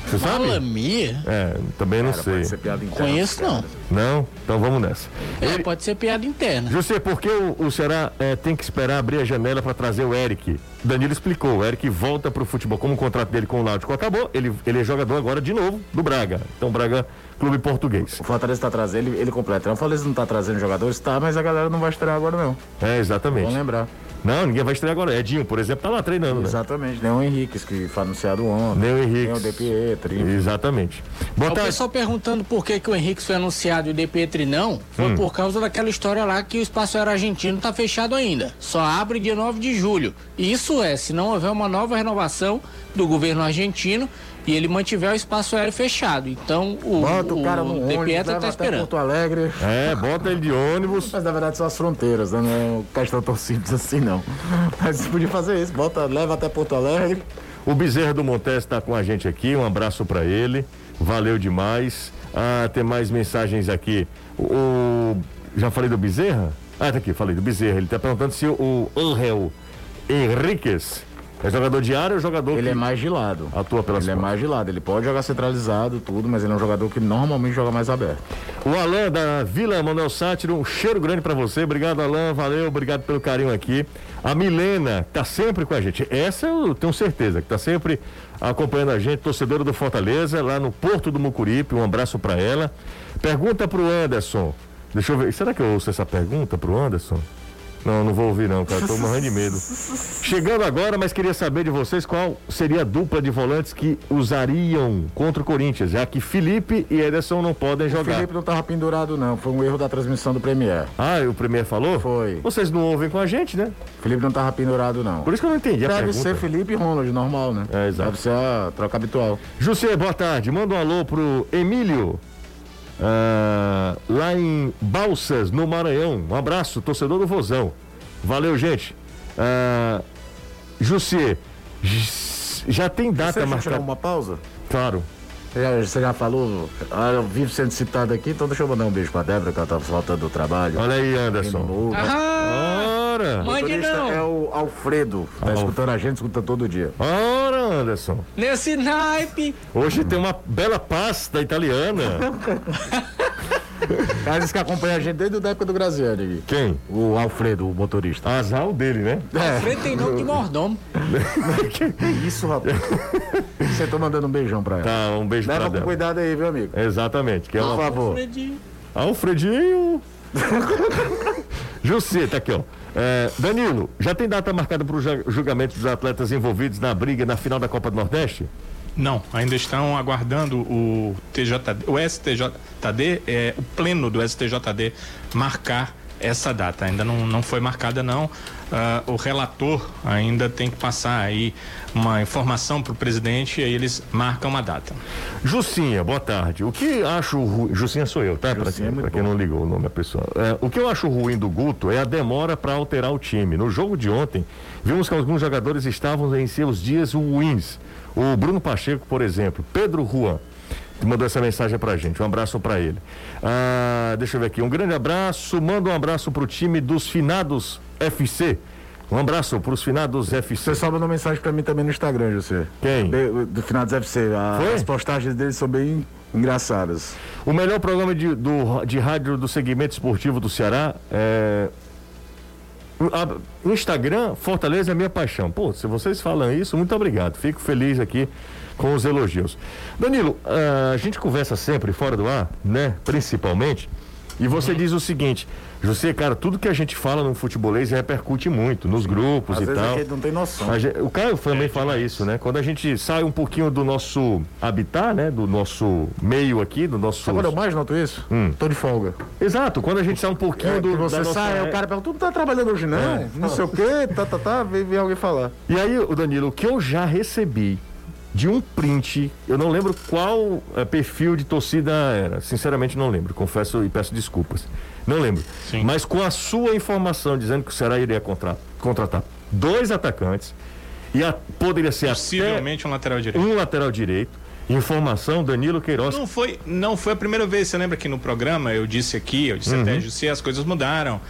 Você sabe? Malamia? É, também não Cara, sei. pode ser piada interna. Conheço não. Não? Então vamos nessa. É, pode ser piada interna. José, por que o, o Ceará eh, tem que esperar abrir a janela para trazer o Eric? Danilo explicou, o Eric volta para o futebol. Como o contrato dele com o Náutico acabou, ele, ele é jogador agora de novo do Braga. Então, Braga, clube português. O Fortaleza tá trazendo, ele, ele completa. O Fortaleza não tá trazendo jogadores, tá, mas a galera não vai estrear agora não. É, exatamente. Vamos lembrar. Não, ninguém vai estrear agora. Edinho, por exemplo, tá lá treinando, né? Exatamente, nem o Henrique, que foi anunciado ontem. Nem o Henrique. Nem o De Pietri. Exatamente. Boa O tarde. pessoal perguntando por que, que o Henrique foi anunciado e o De Pietri não, foi Hum. por causa daquela história lá que o espaço aéreo argentino tá fechado ainda. Só abre dia 9 de julho. Isso é, se não houver uma nova renovação do governo argentino e ele mantiver o espaço aéreo fechado. Então o, Bota o cara no De ônibus, Pietri leva tá até esperando. Porto Alegre. É, bota ele de ônibus. Mas na verdade são as fronteiras, né? não é questão tão simples assim não. Mas você podia fazer isso, bota, leva até Porto Alegre. O Bezerra do Montes está com a gente aqui. Um abraço para ele. Valeu demais. Ah, tem mais mensagens aqui. O, o- já falei do Bezerra? Ah, tá aqui, falei do Bezerra. Ele está perguntando se o Angel Henriquez é jogador de área ou jogador Ele é mais de lado. atua pelas Ele é mais de lado. Ele pode jogar centralizado, tudo, mas ele é um jogador que normalmente joga mais aberto. O Alain da Vila Manuel Sátiro, um cheiro grande pra você. Obrigado, Alain. Valeu, obrigado pelo carinho aqui. A Milena tá sempre com a gente. Essa eu tenho certeza, que tá sempre acompanhando a gente, torcedora do Fortaleza, lá no Porto do Mucuripe. Um abraço pra ela. Pergunta pro Anderson. Deixa eu ver. Será que eu ouço essa pergunta pro Anderson? Não, não vou ouvir não, cara. Tô morrendo de medo. Chegando agora, mas queria saber de vocês qual seria a dupla de volantes que usariam contra o Corinthians, já que Felipe e Ederson não podem O jogar. Felipe não tava pendurado, não. Foi um erro da transmissão do Premier. Ah, e o primeiro falou? Foi. Vocês não ouvem com a gente, né? O Felipe não tava pendurado, não. Por isso que eu não entendi a Deve pergunta. ser Felipe e Ronald, normal, né? É, exato. Deve ser a troca habitual. José, boa tarde. Manda um alô pro Emílio, ah, lá em Balsas, no Maranhão. Um abraço, torcedor do Vozão. Valeu, gente. J- já tem data Você marcada? uma pausa? Claro. Você já, você já falou, ah, eu vivo sendo citado aqui, então deixa eu mandar um beijo pra Débora, que ela tá faltando do trabalho. Olha aí, Anderson. Ah, Ora! Mande não. é o Alfredo. Tá Alfredo. escutando a gente, escuta todo dia. Ora, Anderson! Nesse naipe. Hoje tem uma bela pasta italiana. [LAUGHS] Cara, diz que acompanha a gente desde a época do Graziani. Quem? O Alfredo, o motorista. Azar o dele, né? Frente tem nome de mordomo. [LAUGHS] Que isso, rapaz? Você tá mandando um beijão pra ela. Tá, um beijo Leva pra com dela. cuidado aí, viu, amigo? Exatamente. Que é Por favor. Fredinho. Alfredinho. [LAUGHS] Jussi, tá aqui, ó. É, Danilo, já tem data marcada para o julgamento dos atletas envolvidos na briga na final da Copa do Nordeste? Não, ainda estão aguardando o TJD, o STJD, é, o pleno do STJD marcar essa data. Ainda não, não foi marcada não. Ah, o relator ainda tem que passar aí uma informação para o presidente e aí eles marcam uma data. Jucinha, boa tarde. O que acho ruim. Jucinha sou eu, tá? Para é quem, pra quem não ligou o nome da pessoa. É, o que eu acho ruim do Guto é a demora para alterar o time. No jogo de ontem, vimos que alguns jogadores estavam em seus dias ruins. O Bruno Pacheco, por exemplo, Pedro Juan. que Mandou essa mensagem pra gente, um abraço pra ele. Ah, deixa eu ver aqui, um grande abraço, manda um abraço pro time dos finados FC. Um abraço pros finados FC. Você só mandou mensagem pra mim também no Instagram, José. Quem? De- do final do FC. A- as postagens deles são bem engraçadas. O melhor programa de, do, de rádio do segmento esportivo do Ceará é. Instagram, Fortaleza é minha paixão. Pô, se vocês falam isso, muito obrigado. Fico feliz aqui com os elogios. Danilo, a gente conversa sempre fora do ar, né? Principalmente. E você Uhum. diz o seguinte, José, cara, tudo que a gente fala no futebolês repercute muito nos grupos Às e vezes tal. a gente não tem noção. Gente- o Caio também fala isso, né? Quando a gente sai um pouquinho do nosso habitat, né? Do nosso meio aqui, do nosso. Sabe quando eu mais noto isso? Hum. Tô de folga. Exato, quando a gente sai um pouquinho É, do. você nossa- sai, o cara pergunta, tu não tá trabalhando hoje não? É. Não sei o quê, tá, tá, tá, vem, vem alguém falar. E aí, o Danilo, o que eu já recebi de um print, eu não lembro qual eh, perfil de torcida era. Sinceramente, não lembro. Confesso e peço desculpas. Não lembro. Sim. Mas com a sua informação dizendo que o Ceará iria contra- contratar dois atacantes e a- poderia ser Possivelmente um lateral direito. um lateral direito. Informação, Danilo Queiroz. Não foi, não foi a primeira vez. Você lembra que no programa eu disse aqui, eu disse Uhum. até, José, as coisas mudaram.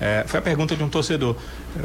É, foi a pergunta de um torcedor.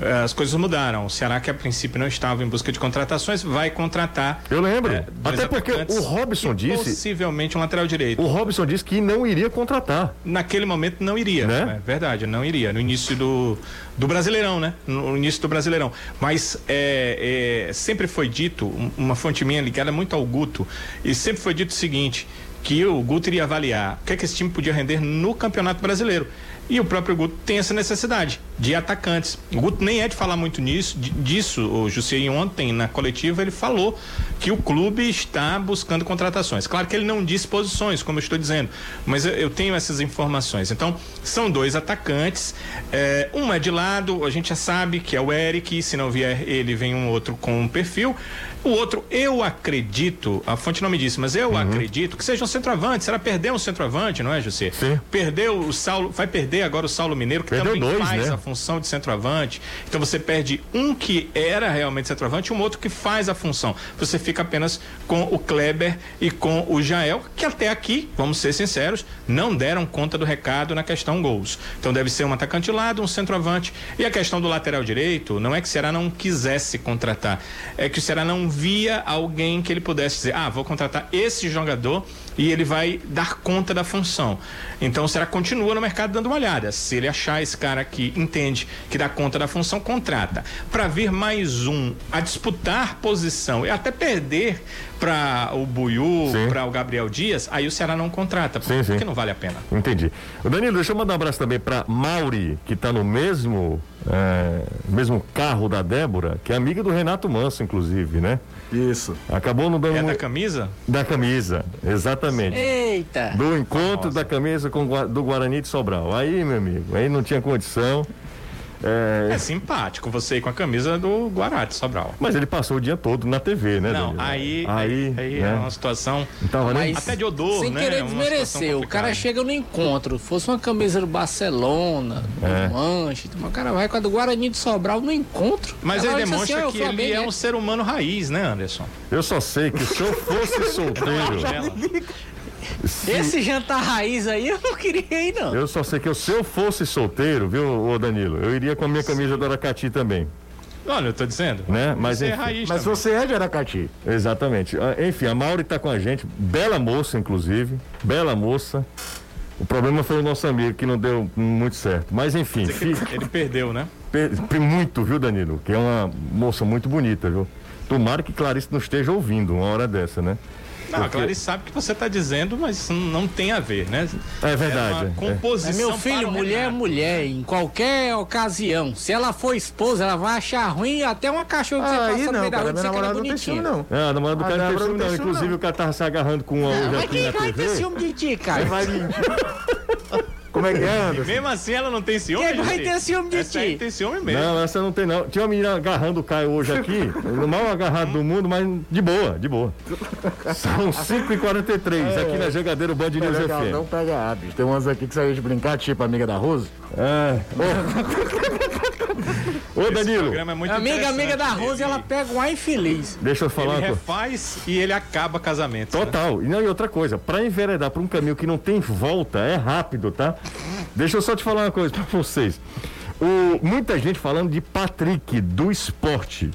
É, as coisas mudaram. O Ceará, que a princípio não estava em busca de contratações, vai contratar. Eu lembro. é, Até porque o Robson disse. Possivelmente um lateral direito. O Robson disse que não iria contratar. Naquele momento não iria, Né? é verdade, não iria. No início do, do Brasileirão, né? No início do Brasileirão. Mas é, é, sempre foi dito, um- uma fonte minha ligada muito ao Guto, e sempre foi dito o seguinte: que o Guto iria avaliar o que, é que esse time podia render no Campeonato Brasileiro. E o próprio Guto tem essa necessidade de atacantes. O Guto nem é de falar muito nisso, di- disso. O José ontem na coletiva ele falou que o clube está buscando contratações. Claro que ele não disse posições, como eu estou dizendo, mas eu, eu tenho essas informações. Então são dois atacantes. é, um é de lado, a gente já sabe que é o Eric. Se não vier ele, vem um outro com um perfil. O outro, eu acredito, a fonte não me disse, mas eu acredito que seja um centroavante. Será perder um centroavante, não é, José? Sim. Perdeu o Saulo, vai perder agora o Saulo Mineiro, que Perdeu também dois, faz né? a função de centroavante. Então você perde um que era realmente centroavante e um outro que faz a função. Você fica apenas com o Kleber e com o Jael, que até aqui, vamos ser sinceros, não deram conta do recado na questão gols. Então deve ser um atacante de lado, um centroavante. E a questão do lateral direito, não é que o Ceará não quisesse contratar, é que o Ceará não via alguém que ele pudesse dizer, ah, vou contratar esse jogador e ele vai dar conta da função. Então o Ceará continua no mercado dando uma olhada. Se ele achar esse cara que entende que dá conta da função, contrata. Para vir mais um a disputar posição e até perder para o Buiú, Sim. para o Gabriel Dias, aí o Ceará não contrata, Sim, sim. porque não vale a pena. Entendi. Danilo, deixa eu mandar um abraço também pra Mauri, que tá no mesmo, é, mesmo carro da Débora, que é amiga do Renato Manso, inclusive, né? Isso. Acabou não dando É da muito- camisa? da camisa, exatamente. Eita. Do encontro da camisa com, do Guarani de Sobral. Aí, meu amigo, aí não tinha condição. É, É simpático você ir com a camisa do Guará de Sobral. mas ele passou o dia todo na TV, né? Não, Danilo? aí, aí, aí, né? é uma situação Não tava nem- Mas- até de odor, Sem né? querer Uma situação desmerecer, o cara chega no encontro. Fosse uma camisa do Barcelona, do É. Manchester, o cara vai com a do Guarani de Sobral no encontro. Mas aí disse demonstra assim, "Ah, que ele Flamengo é é um ser humano raiz, né, Anderson? Eu só sei que se eu fosse [LAUGHS] solteiro. Se- Esse jantar raiz aí eu não queria ir, não. Eu só sei que eu- se eu fosse solteiro, viu, ô Danilo, eu iria com a minha camisa do Aracati também, Olha, eu tô dizendo. né? Mas Você é enfim, raiz Mas também. você é de Aracati. exatamente. Ah, Enfim, a Mauri tá com a gente, bela moça, inclusive, bela moça. O problema foi o nosso amigo que não deu muito certo. Mas enfim, Ele perdeu, né? pe- pe- muito, viu, Danilo? Que é uma moça muito bonita, viu? Tomara que Clarice não esteja ouvindo uma hora dessa, né? Não, a Porque- Clarice sabe o que você tá dizendo, mas não tem a ver, né? É verdade, É uma é. composição. Mas meu para filho, o mulher é mulher, em qualquer ocasião. Se ela for esposa, ela vai achar ruim até uma cachorra que você Aí passa no não, meio da cara. rua e dizer que ela é namorada não tem ciúme, não. É, a namorada do A cara não tem Débora ciúme, não Inclusive, o cara tava se agarrando com uma hoje Mas quem vai ter ciúme de ti, cara? Vai mentir. Como é que [LAUGHS] é, Anderson? Mesmo assim, ela não tem ciúme? Quem vai ter ciúme de Essa ti? tem ciúme mesmo. Não, essa não tem não. Tinha uma menina agarrando o Caio hoje aqui, [LAUGHS] o mal agarrado do mundo, mas de boa, de boa. São 5h43 aqui na Jangadeiro Band É News legal, não FM. pega hábitos. Tem umas aqui que a gente brincar, tipo a amiga da Rose. É. Ô, [LAUGHS] Ô Esse Danilo, é muito Amiga, amiga da. Rose, Ele- ela pega um ar infeliz. deixa eu falar Ele refaz e ele acaba casamento. né? Total. E, não, e outra coisa, pra enveredar pra um caminho que não tem volta, é rápido, tá? Deixa eu só te falar uma coisa pra vocês. O, muita gente falando de Patrick, do esporte.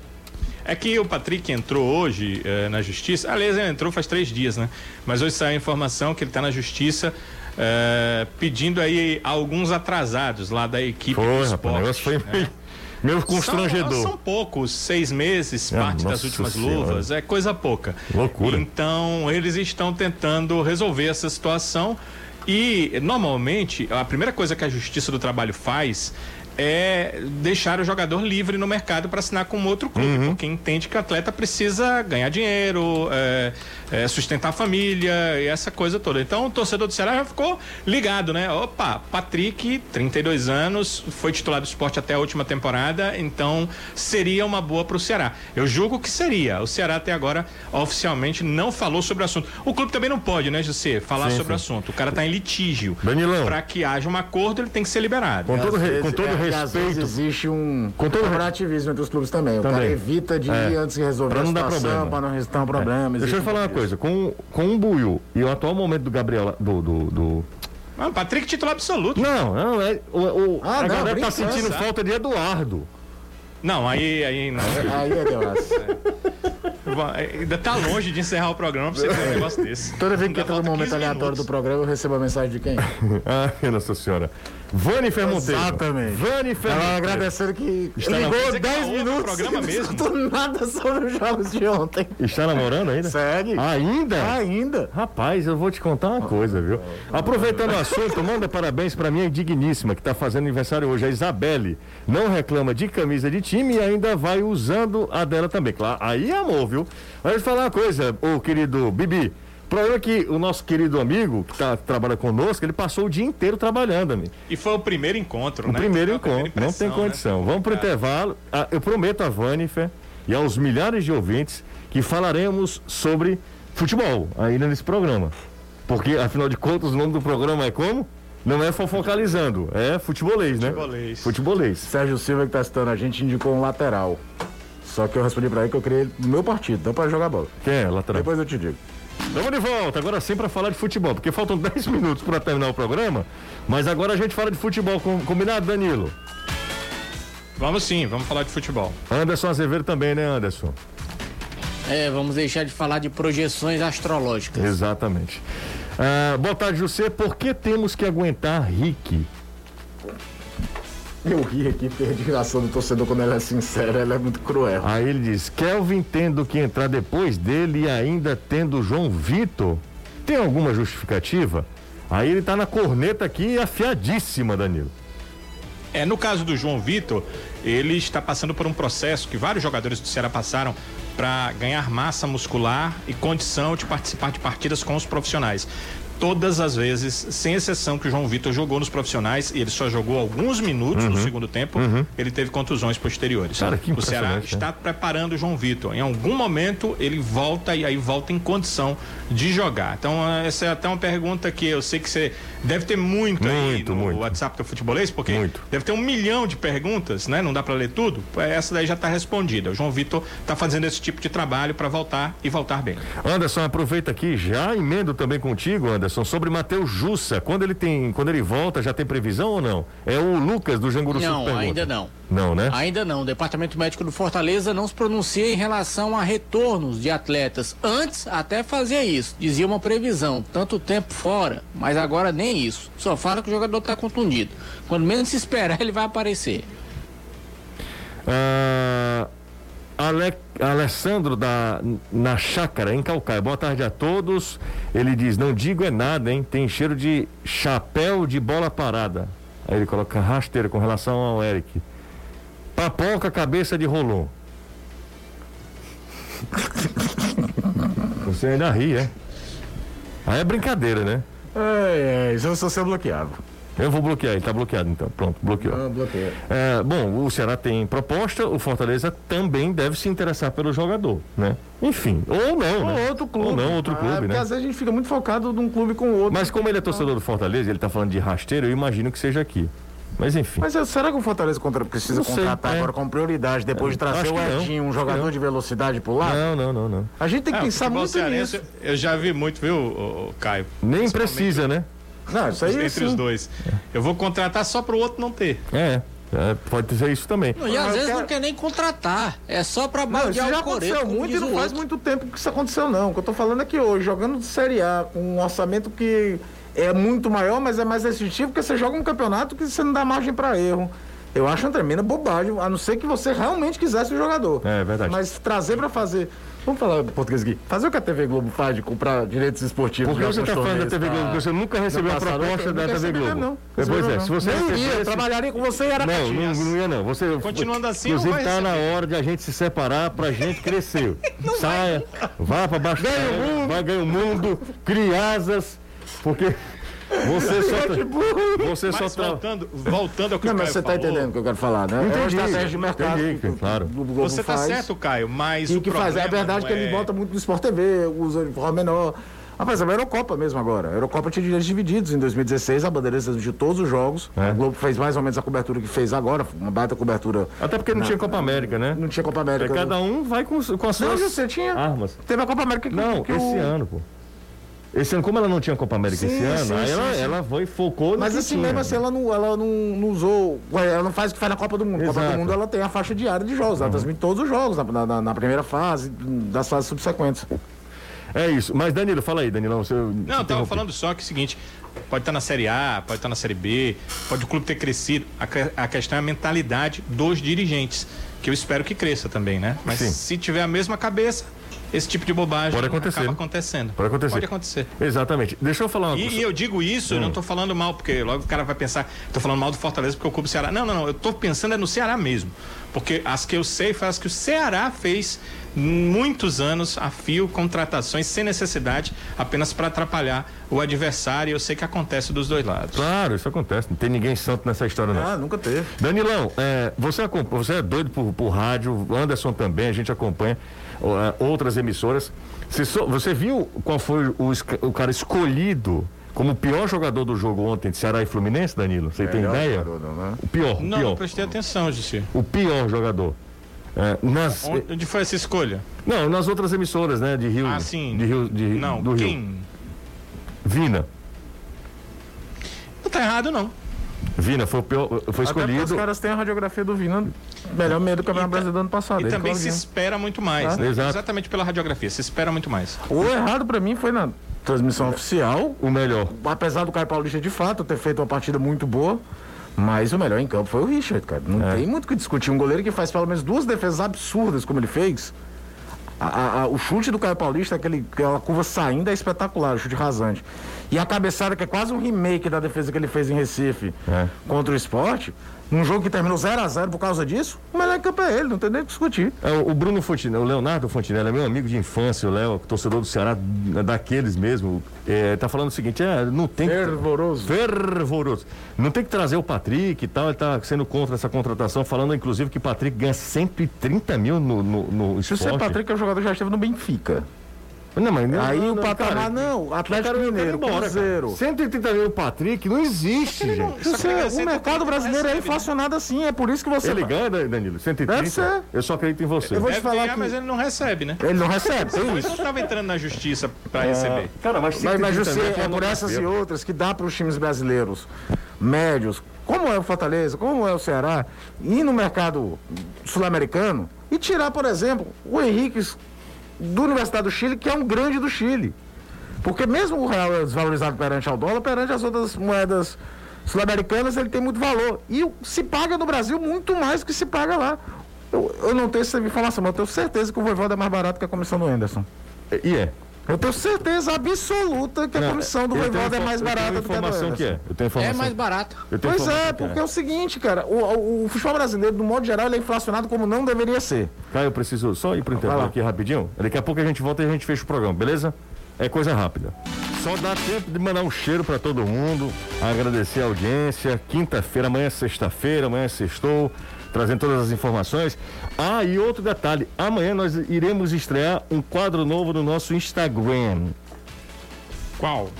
É que o Patrick entrou hoje eh, na justiça. Aliás, ele entrou faz três dias, né? Mas hoje saiu a informação que ele está na justiça eh, pedindo aí alguns atrasados lá da equipe Foi, do rapaz, o esporte. negócio foi né? Meio, constrangedor. São, são poucos, seis meses, Ah, parte das últimas Senhora. luvas, é coisa pouca. Loucura. Então, eles estão tentando resolver essa situação e, normalmente, a primeira coisa que a Justiça do Trabalho faz é deixar o jogador livre no mercado para assinar com outro clube, Uhum. porque entende que o atleta precisa ganhar dinheiro, é, é, sustentar a família e essa coisa toda. Então o torcedor do Ceará já ficou ligado, né? Opa, Patrick, 32 anos, foi titular do esporte até a última temporada, então seria uma boa para o Ceará. Eu julgo que seria. O Ceará até agora oficialmente não falou sobre o assunto. O clube também não pode, né, José, falar Sim, sobre o sim. assunto. O cara está em litígio. Danilão. Para que haja um acordo, ele tem que ser liberado. Com todo, vezes- com todo é, às vezes respeito. existe um Com todo- corporativismo entre os clubes também. O Também. cara evita de É. ir antes de resolver Pra a não dar situação, problema. para não restar um problema. Deixa eu falar uma coisa, com, com o Buiu e o atual momento do Gabriel, do, do, do- Ah, Patrick titular absoluto. Não, não, é, o, o- Ah, a não, galera tá brincando, sentindo sabe? falta de Eduardo. Não, aí, aí não. Aí é Deus. [LAUGHS] Vai, Ainda tá longe de encerrar o programa pra você ter um negócio desse. Toda vez que entra no momento 15 aleatório minutos. do programa, eu recebo a mensagem de quem? Ai, [LAUGHS] Nossa Senhora. Vani Monteiro. Exatamente. Vani Ela agradecendo que Está ligou Quer dizer que 10 ela ouve o minutos programa [LAUGHS] e não mesmo? escutou nada sobre os jogos de ontem. Está namorando ainda? Segue. Ainda? Ainda. Rapaz, eu vou te contar uma coisa, viu? Aproveitando o assunto, manda parabéns pra minha digníssima que tá fazendo aniversário hoje, a Isabelle. Não reclama de camisa de time e ainda vai usando a dela também. Claro, aí é amor, viu? Mas eu falar uma coisa, ô querido Bibi. O problema é que o nosso querido amigo, que tá, trabalha conosco, ele passou o dia inteiro trabalhando, amigo. E foi o primeiro encontro, O né? primeiro encontro, não tem né? condição. Vamos pro intervalo. Ah, eu prometo a Vanifer e aos milhares de ouvintes que falaremos sobre futebol ainda nesse programa. Porque, afinal de contas, o nome do programa é como? Não é fofocalizando, é futebolês, né? Futebolês. É. Futebolês. Sérgio Silva que tá citando a gente indicou um lateral. Só que eu respondi pra ele que eu ele no meu partido, não pra jogar bola. Quem é, lateral? Depois eu te digo. Vamos de volta, agora sim para falar de futebol, porque faltam [LAUGHS] 10 minutos para terminar o programa, mas agora a gente fala de futebol, com- combinado, Danilo? Vamos sim, vamos falar de futebol. Anderson Azevedo também, né, Anderson? É, vamos deixar de falar de projeções astrológicas. Exatamente. Ah, boa tarde, José. Por que temos que aguentar Rick? Eu ri aqui, perdi a ação do torcedor quando ela é sincera, ela é muito cruel. Aí ele diz: Kelvin tendo que entrar depois dele e ainda tendo João Vitor. Tem alguma justificativa? Aí ele tá na corneta aqui afiadíssima, Danilo. É, no caso do João Vitor, ele está passando por um processo que vários jogadores do Ceará passaram para ganhar massa muscular e condição de participar de partidas com os profissionais. Todas as vezes, sem exceção que o João Vitor jogou nos profissionais, e ele só jogou alguns minutos no segundo tempo, ele teve contusões posteriores. Cara, que o Ceará né? está preparando o João Vitor. Em algum momento ele volta e aí volta em condição de jogar. Então, eh, essa é até uma pergunta que eu sei que você Deve ter muito, aí Muito, no muito. WhatsApp do Futebolês, porque Muito. deve ter um milhão de perguntas, né? Não dá para ler tudo. Essa daí já está respondida. O João Vitor está fazendo esse tipo de trabalho para voltar e voltar bem. Anderson, aproveita aqui, já emendo também contigo, Anderson, sobre Matheus Jussa. Quando ele tem, quando ele volta, já tem previsão ou não? É o Lucas do Janguru Não, ainda não. Não, né? Ainda não. O Departamento Médico do Fortaleza não se pronuncia em relação a retornos de atletas. Antes até fazia isso, dizia uma previsão, tanto tempo fora, mas agora nem isso. Só fala que o jogador está contundido. Quando menos se esperar, [LAUGHS] ele vai aparecer. Ah, Ale- Alessandro da na chácara em Calcaia. Boa tarde a todos. Ele diz: "Não digo é nada, hein? Tem cheiro de chapéu de bola parada". Aí ele coloca rasteira com relação ao Eric. Papoca cabeça de rolon. Você ainda ri, é? Aí é brincadeira, né? É, é, isso eu sou ser bloqueado. Eu vou bloquear, ele tá bloqueado então. Pronto, bloqueou. Ah, bloqueio. É, bom, o Ceará tem proposta, o Fortaleza também deve se interessar pelo jogador, né? Enfim, ou não, Ou né? outro clube. Ou não, outro Ah, clube, porque né? às vezes a gente fica muito focado num clube com o outro. Mas como ele é torcedor do Fortaleza, ele tá falando de rasteiro, eu imagino que seja aqui. Mas enfim. Mas será que o Fortaleza contra- precisa Não sei, contratar é. agora como prioridade, depois de acho trazer o não. Edinho, um jogador não. de velocidade por lá? Não, não, não, não. A gente tem que É, pensar muito cearense, nisso. eu já vi muito, viu, Caio? Nem precisa, né? Não, isso aí Entre os dois. Eu vou contratar só para o outro não ter. É, é, pode ser isso também. E às Ah, vezes cara- não quer nem contratar. É só pra Não, isso baldear já o coreto, aconteceu como muito e não faz outro. muito tempo que isso aconteceu, não. O que eu tô falando é que hoje, jogando de Série A, com um orçamento que é muito maior, mas é mais restritivo, porque você joga um campeonato que você não dá margem para erro. Eu acho uma tremenda bobagem, a não ser que você realmente quisesse o jogador. É verdade. Mas trazer para fazer. Vamos falar português aqui. Fazer o que a TV Globo faz de comprar direitos esportivos. Por que você alguns tá falando da TV Globo? Porque você nunca recebeu a proposta da nunca TV Globo. Não. Pois é, se você iria, eu trabalharia com você e era Não, não, não ia não. Você, Continuando assim, inclusive não vai tá na hora de a gente se separar pra gente crescer. [LAUGHS] Saia, vá pra baixo ganha o mundo, vai ganhar o mundo, crie asas, porque você só tra- você só tra... voltando, voltando ao que Não, o mas você tá falou, entendendo o que eu quero falar, né? é uma Entendi, estratégia de mercado. entendi, que o- claro. Globo Você tá faz. certo, Caio, mas E o que faz? É verdade que ele é- bota muito no Sport TV, usa uniforme menor. Rapaz, é a Eurocopa mesmo agora. A Eurocopa tinha direitos divididos. Em 2016, a Bandeira transmitiu todos os jogos. É. A Globo fez mais ou menos a cobertura que fez agora, uma baita cobertura. Até porque não tinha Copa América, né? Não tinha Copa É, América. cada um vai com, com as Não, suas você tinha. armas. Teve a Copa América que Não, que esse o- ano, pô. Esse ano, como ela não tinha Copa América Sim, esse ano, sim, aí sim, ela, sim. ela foi focou no Mas assim, tinha. mesmo assim, ela não, ela não, não usou. ué, Ela não faz o que faz na Copa do Mundo. Copa Exato. do Mundo ela tem a faixa diária de jogos. Ela transmite todos os jogos na, na- na primeira fase, das fases subsequentes. É isso. Mas Danilo, fala aí, Danilão. Você Não, eu tava falando só que é o seguinte, pode estar na Série A, pode estar na Série B, pode o clube ter crescido. A, a questão é a mentalidade dos dirigentes, que eu espero que cresça também, né? Mas Sim. se tiver a mesma cabeça, esse tipo de bobagem Pode acontecer, acaba né? acontecendo. Pode acontecer. Pode acontecer. Exatamente. Deixa eu falar uma E, coisa. e eu digo isso, eu não tô falando mal, porque logo o cara vai pensar, tô falando mal do Fortaleza porque eu culpo o Ceará. Não, não, não, eu tô pensando é no Ceará mesmo. Porque as que eu sei foi as que o Ceará fez muitos anos a fio, contratações sem necessidade, apenas para atrapalhar o adversário. Eu sei que acontece dos dois lados. Claro, isso acontece. Não tem ninguém santo nessa história, não. Ah, nunca teve. Danilão, é, você, você é doido por, por rádio, o Anderson também, a gente acompanha outras emissoras. Você, só- você viu qual foi o, o cara escolhido como o pior jogador do jogo ontem de Ceará e Fluminense, Danilo? Você tem Melhor ideia? jogador, não, né? O pior, Não, pior. não prestei atenção, Jussi. O pior jogador. É, nas, Onde foi essa escolha? não, nas outras emissoras, né? De Rio. Ah, sim. De Rio, de, Não, do Rio. quem? Vina. Não tá errado, não. Vina foi, foi Até escolhido. os caras têm a radiografia do Vina, melhor meio do Campeonato Brasileiro do ano passado. E ele também que se é espera muito mais, Ah, né? exato. Exatamente pela radiografia, se espera muito mais. O errado pra mim foi na transmissão oficial, O melhor. apesar do Caio Paulista de fato ter feito uma partida muito boa, mas o melhor em campo foi o Richard, cara. Não É. tem muito o que discutir. Um goleiro que faz pelo menos duas defesas absurdas como ele fez. A- a- o chute do Caio Paulista, aquele, aquela curva saindo, é espetacular, o chute rasante. E a cabeçada, que é quase um remake da defesa que ele fez em Recife É. contra o esporte, num jogo que terminou 0 a 0 por causa disso, o melhor em campo é ele, não tem nem o que discutir. É, o- Bruno Fontinelli, o Leonardo Fontinelli é meu amigo de infância, o Léo, torcedor do Ceará, daqueles mesmo, é, tá falando o seguinte, é, não tem que... Fervoroso. Fervoroso. Não tem que trazer o Patrick e tal, ele tá sendo contra essa contratação, falando inclusive que o Patrick ganha 130 mil no, no, no Se esporte. o Patrick é um jogador que já esteve no Benfica. Não, mas não, Aí não, o não, patamar cara, não, Atlético eu Mineiro, embora, cara. Cruzeiro. 180 mil Patrick não existe, gente. Só que ele ganha Você, o 130 mercado não brasileiro é né? inflacionado assim, é por isso que você. Ele ganha, Danilo? 130? Deve ser. Eu só acredito em você. Eu vou te falar ganhar, que- mas ele não recebe, né? Ele não recebe, tem Ele isso. não estava entrando na justiça para Ah, receber. Cara, mas Mas, mas 130 você, mil é por essas e outras que dá para os times brasileiros médios, como é o Fortaleza, como é o Ceará, ir no mercado sul-americano e tirar, por exemplo, o Henrique do Universidade do Chile, que é um grande do Chile. Porque mesmo o real é desvalorizado perante ao dólar, perante as outras moedas sul-americanas, ele tem muito valor. E se paga no Brasil muito mais que se paga lá. Eu, eu não tenho essa informação, mas eu tenho certeza que o Voivoda é mais barato que a comissão do Anderson. E é. Eu tenho certeza absoluta que a Não, comissão do Voivoda é mais barata do que a do informação que é. Eu tenho É informação. mais barato. Eu tenho Pois informação é, que porque é o seguinte, cara, o, o, o futebol brasileiro, do modo geral, ele é inflacionado como não deveria ser. Caio, eu preciso só ir pro intervalo aqui rapidinho. Daqui a pouco a gente volta e a gente fecha o programa, beleza? É coisa rápida. Só dá tempo de mandar um cheiro para todo mundo, agradecer a audiência. Quinta-feira, amanhã é sexta-feira, amanhã é sextou, trazendo todas as informações. Ah, e outro detalhe: amanhã nós iremos estrear um quadro novo no nosso Instagram. Qual?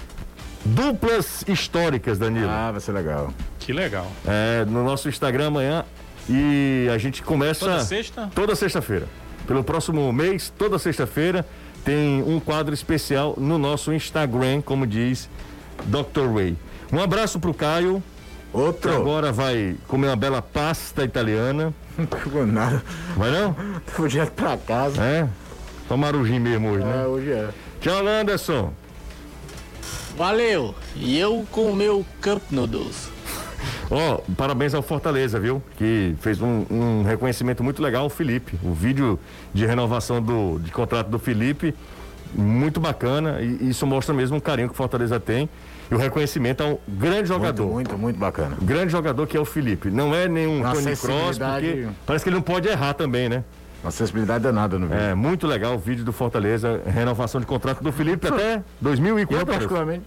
Duplas históricas, Danilo. Ah, vai ser legal. Que legal. É, no nosso Instagram amanhã. E a gente começa. Toda sexta? Toda sexta-feira. Pelo próximo mês, toda sexta-feira, tem um quadro especial no nosso Instagram, como diz Dr. Ray. Um abraço pro Caio, Outro. agora vai comer uma bela pasta italiana. Não pegou nada. Vai não? Tô direto pra casa. É? Tomar o gin mesmo hoje, É, né? hoje é. Tchau, Anderson. Valeu. E eu com o meu Cup Noodles. [LAUGHS] Ó, parabéns ao Fortaleza, viu? Que fez um, um reconhecimento muito legal, o Felipe. O vídeo de renovação do, de contrato do Felipe, muito bacana. E isso mostra mesmo o carinho que o Fortaleza tem. E o reconhecimento a um grande Muito, jogador. muito, muito bacana. Um grande jogador que é o Felipe. Não é nenhum Uma Tony Cross, porque parece que ele não pode errar também, né? Uma sensibilidade danada no vídeo. É muito legal o vídeo do Fortaleza, renovação de contrato do Felipe até 2000 e Eu, quanto? particularmente,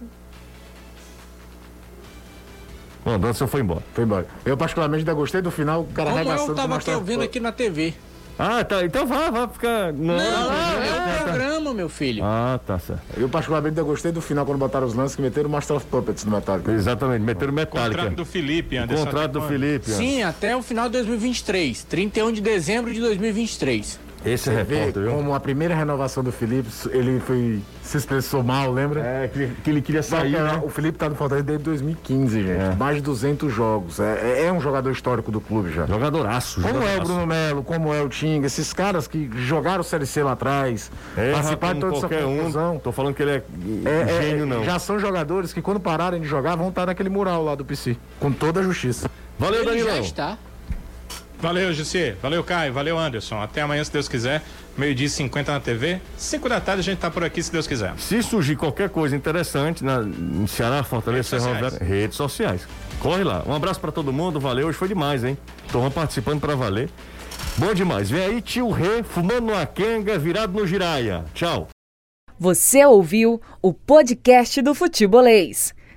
Bom, o Anderson foi embora. foi embora. Eu, particularmente, ainda gostei do final, o cara Como arregaçando eu tava com aqui ouvindo aqui na TV. Ah, tá. Então vá, vá ficar. Não, Não, é, é o programa, meu filho. Ah, tá certo. Eu, particularmente, gostei do final, quando botaram os lances que meteram o Master of Puppets no Metallica. Exatamente, meteram Metallica. Contrato do Felipe, Anderson. Contrato do? Felipe. Sim, até o final de 2023. 31 de dezembro de 2023. Esse é Você vê repórter, viu? como a primeira renovação do Felipe, ele foi, se expressou mal, lembra? É, que, que ele queria sair, né? O Felipe tá no Fortaleza desde 2015, gente. É. Mais de 200 jogos. É, é- é um jogador histórico do clube já. Jogadoraço, Como é o jogadoraço. Bruno Melo, como é o Tinga, esses caras que jogaram o Série C lá atrás, Erra participaram de toda essa qualquer um. confusão. Tô falando que ele é, É, é, gênio, não. Já são jogadores que quando pararem de jogar vão estar naquele mural lá do PC, com toda a justiça. Valeu, Ele já Danilão. está. Valeu, Jussi. Valeu, Caio. Valeu, Anderson. Até amanhã, se Deus quiser. Meio-dia e 50 na TV. 5 da tarde a gente tá por aqui, se Deus quiser. Se surgir qualquer coisa interessante na, em Ceará, Fortaleza, Redes sociais. Roberta, redes sociais. Corre lá. Um abraço pra todo mundo, valeu. Hoje foi demais, hein? Tô participando pra valer. Bom demais. Vem aí, tio Rê, fumando uma quenga, virado no giraia. Tchau. Você ouviu o podcast do Futebolês.